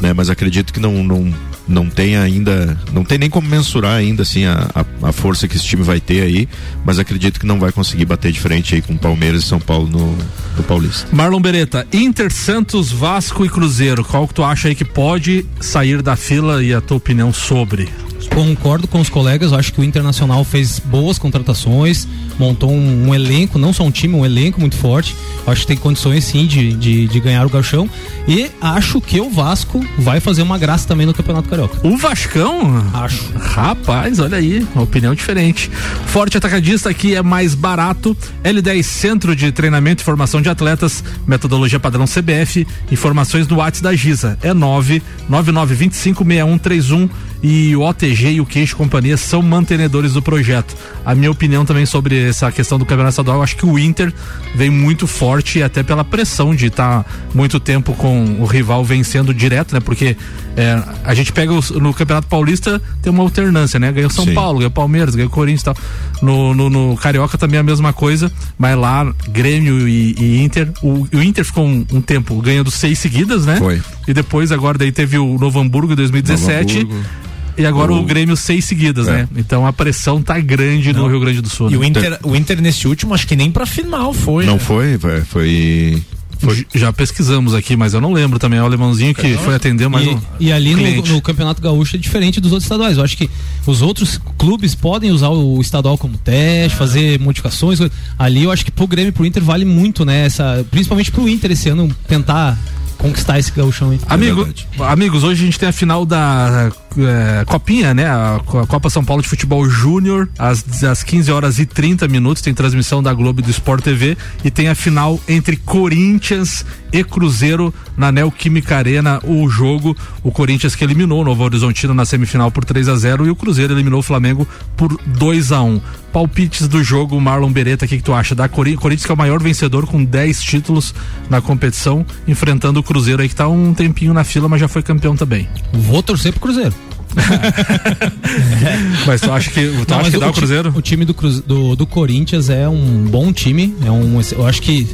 né? Mas acredito que não, não, não tem ainda, não tem nem como mensurar ainda assim a, a, a força que esse time vai ter aí, mas acredito que não vai conseguir bater de frente aí com Palmeiras e São Paulo no, no Paulista. Marlon Beretta, Inter, Santos, Vasco e Cruzeiro. Qual que tu acha aí que pode sair da fila e a tua opinião sobre? Concordo com os colegas, acho que o Internacional fez boas contratações, montou um, um elenco, não só um time, um elenco muito forte. Acho que tem condições sim de, de, de ganhar o Galchão. E acho que o Vasco vai fazer uma graça também no Campeonato Carioca. O Vascão? Acho. Rapaz, olha aí, opinião diferente. Forte Atacadista aqui é mais barato. L10 Centro de Treinamento e Formação de Atletas, metodologia padrão CBF, informações no WhatsApp da Giza. É 999256131 e o OTG e o Queixo Companhia são mantenedores do projeto. A minha opinião também sobre essa questão do Campeonato Estadual, eu acho que o Inter vem muito forte até pela pressão de estar muito tempo com o rival vencendo direto, né? Porque é, a gente pega os- no Campeonato Paulista tem uma alternância, né? Ganhou São Sim. Paulo, ganhou Palmeiras, ganhou Corinthians e tal. No, no, no Carioca também é a mesma coisa, mas lá Grêmio e, e Inter, o, o Inter ficou um, um tempo ganhando seis seguidas, né? Foi. E depois agora daí teve o Novo Hamburgo em 2017. Novo Hamburgo. E agora o, O- Grêmio seis seguidas, É. né? Então a pressão tá grande no Rio Grande do Sul. E né? o Inter, o Inter nesse último, acho que nem pra final foi. Não né? foi, foi J- Já pesquisamos aqui, mas eu não lembro também. É o alemãozinho que foi atender mais e, um. e ali no, no Campeonato Gaúcho é diferente dos outros estaduais. Eu acho que os outros clubes podem usar o estadual como teste, fazer modificações. Ali eu acho que pro Grêmio e pro Inter vale muito, né? Essa, principalmente pro Inter esse ano tentar conquistar esse gauchão aí. Amigo, amigos, hoje a gente tem a final da eh, Copinha, né? A, a Copa São Paulo de Futebol Júnior, às, às 15 horas e 30 minutos. Tem transmissão da Globo e do Sport TV. E tem a final entre Corinthians e Cruzeiro na Neoquímica Arena. O jogo, o Corinthians que eliminou o Novo Horizontino na semifinal por 3 a 0 e o Cruzeiro eliminou o Flamengo por 2 a 1 Palpites do jogo, Marlon Beretta, o que, que tu acha? Da Cori- Corinthians que é o maior vencedor com 10 títulos na competição, enfrentando o Cruzeiro aí que tá um tempinho na fila, mas já foi campeão também. Vou torcer pro Cruzeiro. Mas tu acha que, tu Não, acha que dá o ti- Cruzeiro? O time do, do, do Corinthians é um bom time. É um, eu acho que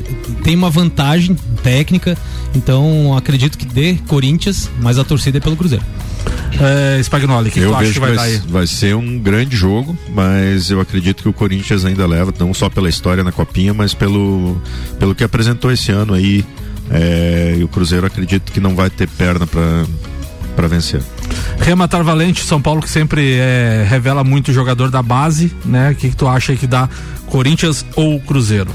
tem uma vantagem técnica. Então acredito que dê Corinthians, mas a torcida é pelo Cruzeiro. É, Spagnoli, o que, eu tu acha vejo que vai dar aí? vai ser um grande jogo, mas eu acredito que o Corinthians ainda leva, não só pela história na Copinha, mas pelo, pelo que apresentou esse ano aí. É, e o Cruzeiro acredito que não vai ter perna para para vencer. Rematar Valente, São Paulo que sempre é, revela muito jogador da base, né? O que, que tu acha que dá Corinthians ou Cruzeiro?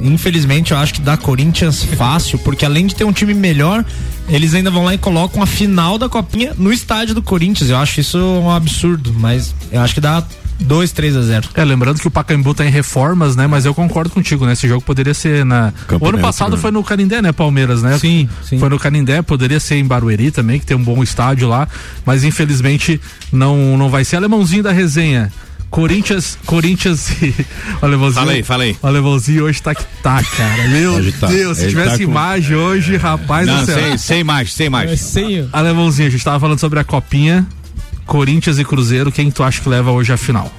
Infelizmente, eu acho que dá Corinthians fácil, porque além de ter um time melhor, eles ainda vão lá e colocam a final da Copinha no estádio do Corinthians. Eu acho isso um absurdo, mas eu acho que dá 2, 3 a 0. É, lembrando que o Pacaembu tá em reformas, né? Mas eu concordo contigo, né? Esse jogo poderia ser na. Campo o ano passado né? foi no Canindé, né, Palmeiras, né? Sim, sim. Foi no Canindé, poderia ser em Barueri também, que tem um bom estádio lá, mas infelizmente não, não vai ser. Alemãozinho da resenha. Corinthians, Corinthians e. O alemãozinho. Fala aí, fala aí. O alemãozinho hoje tá que tá, cara. Meu tá. Deus, se Ele tivesse tá com- imagem hoje, rapaz Não, do céu. sem, sem imagem, sem imagem. Sem, Alemãozinho, a gente tava falando sobre a copinha. Corinthians e Cruzeiro, quem tu acha que leva hoje a final?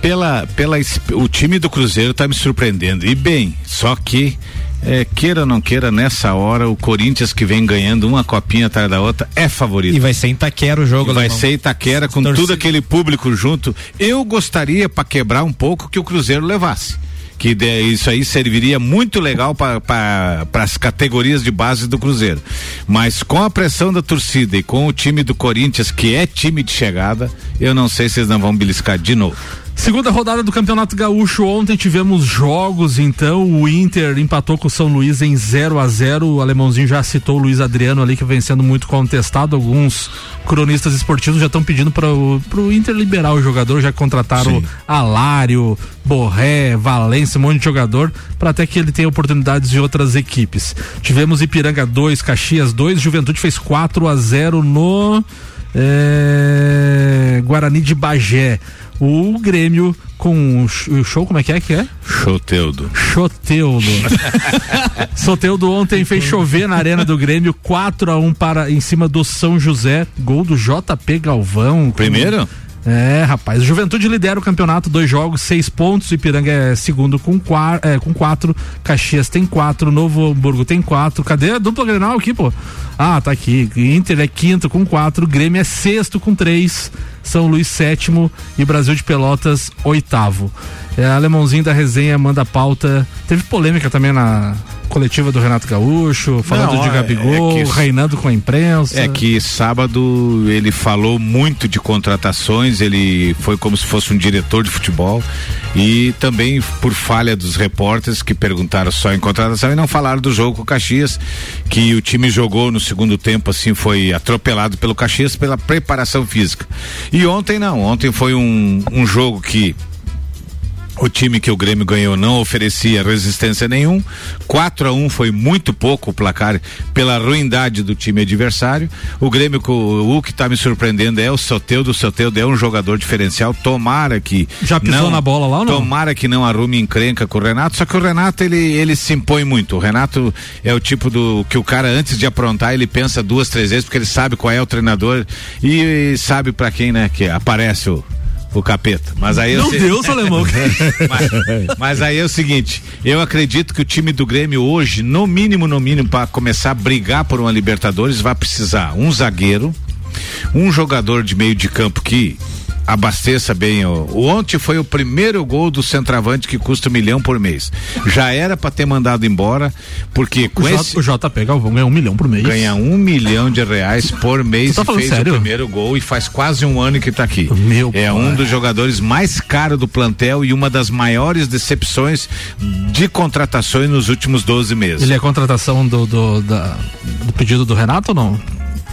Pela, pela, o time do Cruzeiro tá me surpreendendo. E bem, só que, é, queira ou não queira, nessa hora, o Corinthians que vem ganhando uma copinha atrás da outra é favorito. E vai ser Itaquera o jogo, E vai ser Itaquera com Torcida. tudo aquele público junto. Eu gostaria, para quebrar um pouco, que o Cruzeiro levasse. Que de- isso aí serviria muito legal para as categorias de base do Cruzeiro. Mas com a pressão da torcida e com o time do Corinthians, que é time de chegada, eu não sei se eles não vão beliscar de novo. Segunda rodada do Campeonato Gaúcho. Ontem tivemos jogos, então. O Inter empatou com o São Luís em 0 a 0 O alemãozinho já citou o Luiz Adriano ali, que vem sendo muito contestado. Alguns cronistas esportivos já estão pedindo para o Inter liberar o jogador, já contrataram Sim. Alário, Borré, Valência, um monte de jogador, para até que ele tenha oportunidades de outras equipes. Tivemos Ipiranga 2, Caxias 2, Juventude fez 4 a 0 no é, Guarani de Bagé. O Grêmio com o sh- o show, como é que é que é? Choteudo. Choteudo. Soteudo ontem fez chover na arena do Grêmio, 4 a 1 para em cima do São José, gol do JP Galvão. com- Primeiro? É, rapaz. Juventude lidera o campeonato, dois jogos, seis pontos. Ipiranga é segundo com, quar, é, com quatro. Caxias tem quatro. Novo Hamburgo tem quatro. Cadê a dupla Grenal aqui, pô? Ah, tá aqui. Inter é quinto com quatro. Grêmio é sexto com três. São Luís sétimo e Brasil de Pelotas oitavo. É, alemãozinho da resenha manda pauta. Teve polêmica também na coletiva do Renato Gaúcho, falando Não, de é- Gabigol, é que- reinando com a imprensa. É que sábado ele falou muito de contratações, ele foi como se fosse um diretor de futebol e também por falha dos repórteres que perguntaram só em contratação e não falaram do jogo com o Caxias, que o time jogou no segundo tempo assim, foi atropelado pelo Caxias pela preparação física. E ontem não, ontem foi um, um jogo que o time que o Grêmio ganhou não oferecia resistência nenhum. 4 a 1 foi muito pouco o placar pela ruindade do time adversário. O Grêmio, co- o que está me surpreendendo é o Soteudo. O Soteudo é um jogador diferencial. Tomara que. Já pisou não- na bola lá ou não? Tomara que não arrume encrenca com o Renato. Só que o Renato, ele, ele se impõe muito. O Renato é o tipo do que o cara, antes de aprontar, ele pensa duas, três vezes, porque ele sabe qual é o treinador e, sabe para quem, né, que aparece o. O capeta. Mas aí eu Meu sei- Deus, alemão. mas, mas aí é o seguinte, eu acredito que o time do Grêmio hoje, no mínimo, no mínimo, para começar a brigar por uma Libertadores, vai precisar um zagueiro, um jogador de meio de campo que abasteça bem. O, ontem foi o primeiro gol do centroavante que custa um milhão por mês. Já era para ter mandado embora, porque com o, esse. J, o JP Galvão ganha um milhão por mês. Ganha um milhão de reais por mês tá e fez sério? o primeiro gol e faz quase um ano que tá aqui. Meu é um dos jogadores mais caros do plantel e uma das maiores decepções de contratações nos últimos 12 meses. Ele é contratação do, do, da- do pedido do Renato ou não?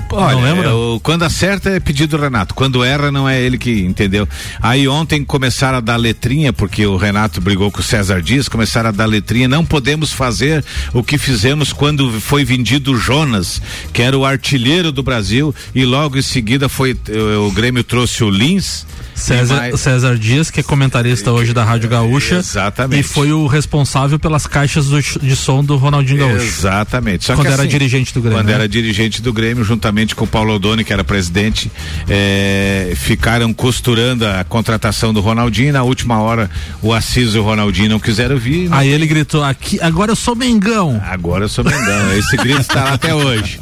Olha, não lembra? é o- quando acerta é pedido do Renato, quando erra não é ele que entendeu. Aí ontem começaram a dar letrinha, porque o Renato brigou com o César Dias, começaram a dar letrinha, não podemos fazer o que fizemos quando foi vendido o Jonas, que era o artilheiro do Brasil, e logo em seguida foi eh, o Grêmio trouxe o Lins. César, mais- César Dias, que é comentarista hoje da Rádio Gaúcha. Exatamente. E foi o responsável pelas caixas do- de som do Ronaldinho Gaúcho. Exatamente. Só Quando era assim, dirigente do Grêmio, Quando né? era dirigente do Grêmio, juntamente com o Paulo Odoni, que era presidente, eh, ficaram costurando a contratação do Ronaldinho. Na última hora, o Assis e o Ronaldinho não quiseram vir. Aí ele gritou aqui, agora eu sou Mengão. Agora eu sou Mengão. Esse grito está lá até hoje.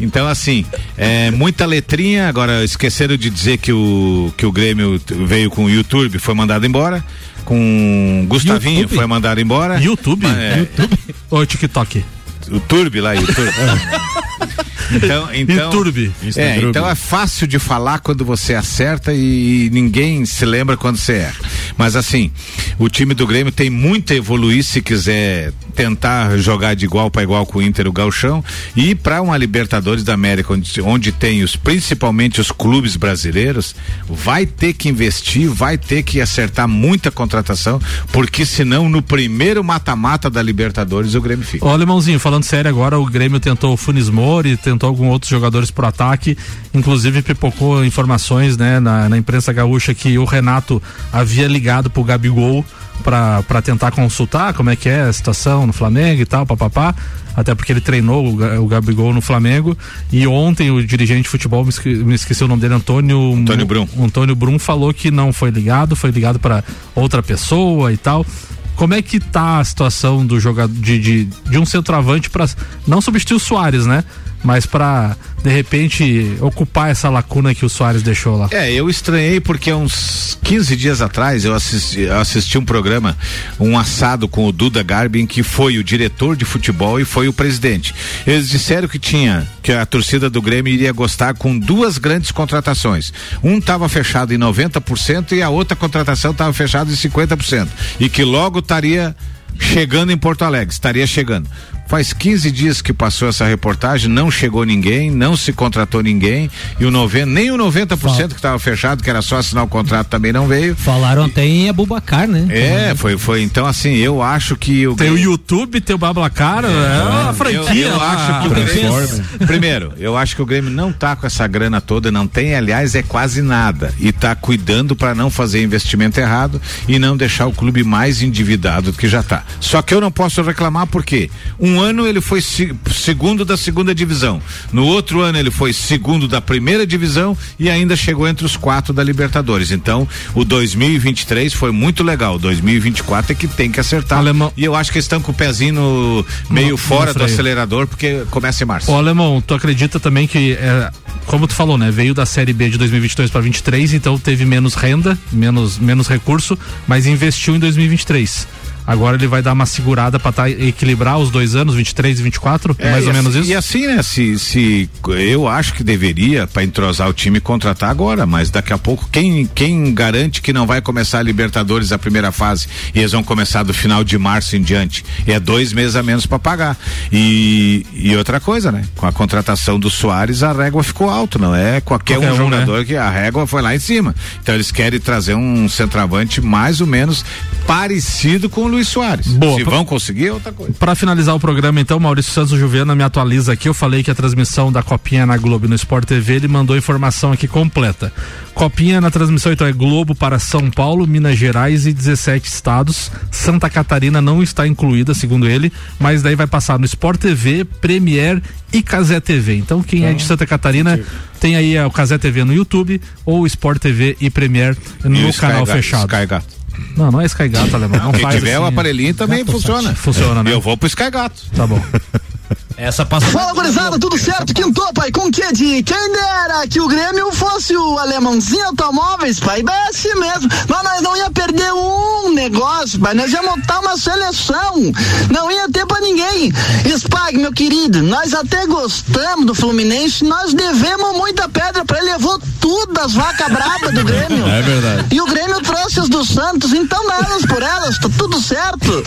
Então, assim, é, muita letrinha. Agora, esqueceram de dizer que o, que o Grêmio veio com o YouTube, foi mandado embora. Com Gustavinho YouTube? foi mandado embora. YouTube? É, YouTube? Ou TikTok? o Turbi lá, YouTube. Então, então, YouTube. é, então é fácil de falar quando você acerta e, ninguém se lembra quando você erra. Mas assim, o time do Grêmio tem muito a evoluir se quiser tentar jogar de igual para igual com o Inter, o Galchão e para uma Libertadores da América onde, onde tem os principalmente os clubes brasileiros, vai ter que investir, vai ter que acertar muita contratação, porque senão no primeiro mata-mata da Libertadores o Grêmio fica. Ô, Alemãozinho, falando sério agora, o Grêmio tentou o Funes Mori, tentou alguns outros jogadores por ataque, inclusive pipocou informações, né, na, na imprensa gaúcha que o Renato havia ligado pro Gabigol pra pra tentar consultar como é que é a situação no Flamengo e tal, papapá, até porque ele treinou o, o Gabigol no Flamengo e ontem o dirigente de futebol, me, esque- me esqueci o nome dele, Antônio Antônio Brum. Antônio Brum falou que não foi ligado, foi ligado para outra pessoa e tal. Como é que tá a situação do jogador de, de, de um centroavante para não substituir o Soares, né? Mas para de repente ocupar essa lacuna que o Soares deixou lá. É, eu estranhei porque há uns 15 dias atrás eu assisti, assisti um programa, um assado com o Duda Garbin, que foi o diretor de futebol e foi o presidente. Eles disseram que tinha, que a torcida do Grêmio iria gostar com duas grandes contratações. Um estava fechado em 90% e a outra contratação estava fechada em 50%. E que logo estaria chegando em Porto Alegre, estaria chegando. Faz 15 dias que passou essa reportagem, não chegou ninguém, não se contratou ninguém, e o 90, nem o 90% que estava fechado, que era só assinar o contrato, também não veio. Falaram até em Abubacar, né? É, foi, foi. Então, assim, eu acho que o. Tem o YouTube, tem o Bablacar, é, uma franquia. Eu, eu lá. acho que o Grêmio, primeiro, eu acho que o Grêmio não tá com essa grana toda, não tem, aliás, é quase nada. E tá cuidando para não fazer investimento errado e não deixar o clube mais endividado do que já tá. Só que eu não posso reclamar porque um ano ele foi se- segundo da segunda divisão, no outro ano ele foi segundo da primeira divisão e ainda chegou entre os quatro da Libertadores. Então, o 2023 foi muito legal. O 2024 é que tem que acertar. E eu acho que eles estão com o pezinho no- meio No- fora do acelerador porque começa em março. Ô, Alemão, tu acredita também que, é, como tu falou, né? Veio da Série B de 2022 para 23, então teve menos renda, menos, menos recurso, mas investiu em 2023. Agora ele vai dar uma segurada para equilibrar os dois anos, 23 e 24, É, mais e ou menos assim- isso? E assim, né? Se, se eu acho que deveria, para entrosar o time, contratar agora, mas daqui a pouco, quem, quem garante que não vai começar a Libertadores a primeira fase e eles vão começar do final de março em diante? É dois meses a menos para pagar. E, e outra coisa, né? Com a contratação do Soares, a régua ficou alta, não é qualquer, Qualquer um né? jogador que a régua foi lá em cima. Então eles querem trazer um centroavante mais ou menos parecido com o Luiz Soares. Boa, Se pra- vão conseguir, é outra coisa. Para finalizar o programa, então, Maurício Santos Juliana me atualiza aqui. Eu falei que a transmissão da Copinha na Globo e no Sport TV, ele mandou a informação aqui completa. Copinha na transmissão, então, é Globo para São Paulo, Minas Gerais e 17 estados. Santa Catarina não está incluída, segundo ele, mas daí vai passar no Sport TV, Premier e Casé TV. Então, quem é de Santa Catarina tem aí o Casé TV no YouTube ou Sport TV e Premier E no Sky canal Ga- fechado. Sky Gato. Não, não é Sky Gato, alemão. Não Quem tiver assim, o aparelhinho também Gato funciona. Funciona, né? Eu vou pro Sky Gato. Tá bom. Essa passou. Fala, gurizada, tudo certo? Quintou, pai, com que de quem dera que o Grêmio fosse o alemãozinho automóveis, pai, é assim mesmo. Mas nós não ia perder um negócio, pai, nós ia montar uma seleção, não ia ter pra ninguém. Spag, meu querido, nós até gostamos do Fluminense, nós devemos muita pedra pra ele, levou tudo das vacas brabas do Grêmio. É verdade. E o Grêmio trouxe as do Santos, então elas por elas, tá tudo certo.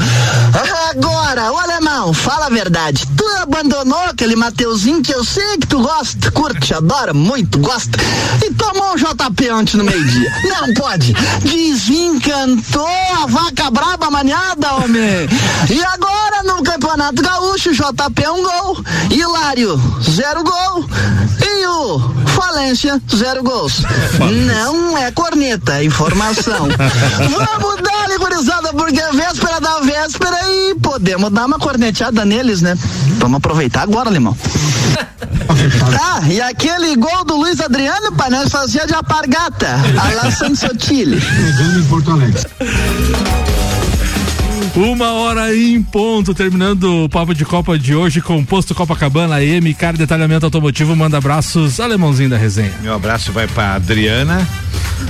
Agora, o alemão, fala a verdade. Tu abandonou aquele Mateuzinho que eu sei que tu gosta, curte, adora muito, gosta. E tomou um JP ontem no meio-dia. Não pode. Desencantou a vaca braba maniada, homem. E agora no Campeonato Gaúcho, JP um gol. Hilário, zero gol. E o Falência, zero gols. Não é corneta, é informação. Vamos dar, gurizada, porque é véspera da véspera e podemos dar uma corneteada neles, né? Vamos aproveitar agora, Limão. Tá, e aquele gol do Luiz Adriano, pai, nós fazia de apargata, a la Sansotile. em Porto Alegre. Uma hora em ponto, terminando o papo de Copa de hoje com o Posto Copacabana, M, Car Detalhamento Automotivo, manda abraços, alemãozinho da resenha. Meu abraço vai pra Adriana,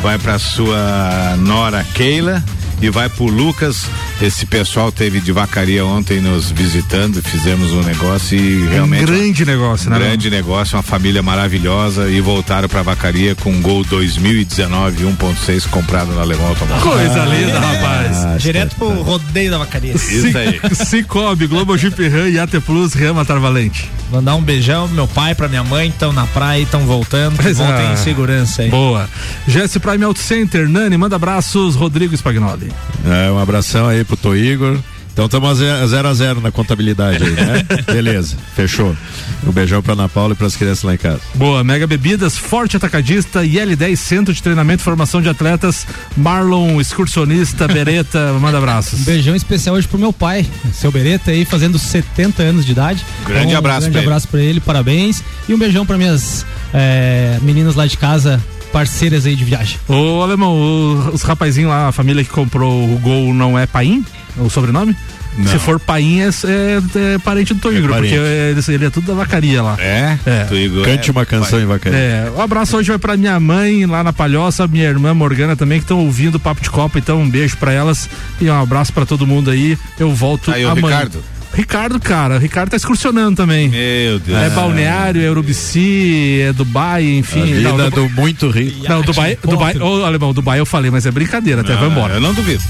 vai pra sua nora Keila e vai pro Lucas. Esse pessoal teve de vacaria ontem nos visitando, fizemos um negócio e realmente. Um grande negócio, um né? grande negócio, uma família maravilhosa e voltaram pra vacaria com um gol 2019 1.6 comprado na Alemão Automóvel. Coisa linda, rapaz. Direto pro rodeio da vacaria. Isso aí. Cicobi, Globo Jeep Ram e AT Plus, Rama Tarvalente. Mandar um beijão pro meu pai, pra minha mãe, estão na praia, estão voltando. Que voltem ah, em segurança aí. Boa. Jesse Prime Auto Center, Nani, manda abraços, Rodrigo Spagnoli. É, um abração aí pro Tô Igor. Então estamos a 0 a 0 na contabilidade aí, né? Beleza, fechou. Um beijão pra Ana Paula e pras crianças lá em casa. Boa, Mega Bebidas, Forte Atacadista, IL10 Centro de Treinamento e Formação de Atletas, Marlon, excursionista, Bereta, manda abraços. Um beijão especial hoje pro meu pai, seu Bereta aí, fazendo 70 anos de idade. Grande Então, abraço Um grande pra ele. abraço pra ele, parabéns. E um beijão pra minhas eh, meninas lá de casa, parceiras aí de viagem. Ô, Alemão, o- os rapazinhos lá, a família que comprou o gol não é Paim? O sobrenome? Não. Se for Paim, é, é- é parente do Toigro, parente. porque ele, ele é tudo da vacaria lá. É? É. Cante é, uma canção vai. em vacaria. É, um abraço hoje vai pra minha mãe lá na Palhoça, minha irmã Morgana também, que estão ouvindo o Papo de Copa, então um beijo pra elas e um abraço pra todo mundo aí. Eu volto Aí, o amanhã. Ricardo. Ricardo, cara, o Ricardo tá excursionando também. Meu Deus. É balneário, é Urubici, é Dubai, enfim. A vida não, do muito rico. não, Dubai, Dubai, ô, alemão, Dubai eu falei, mas é brincadeira, até vai embora. Eu não duvido.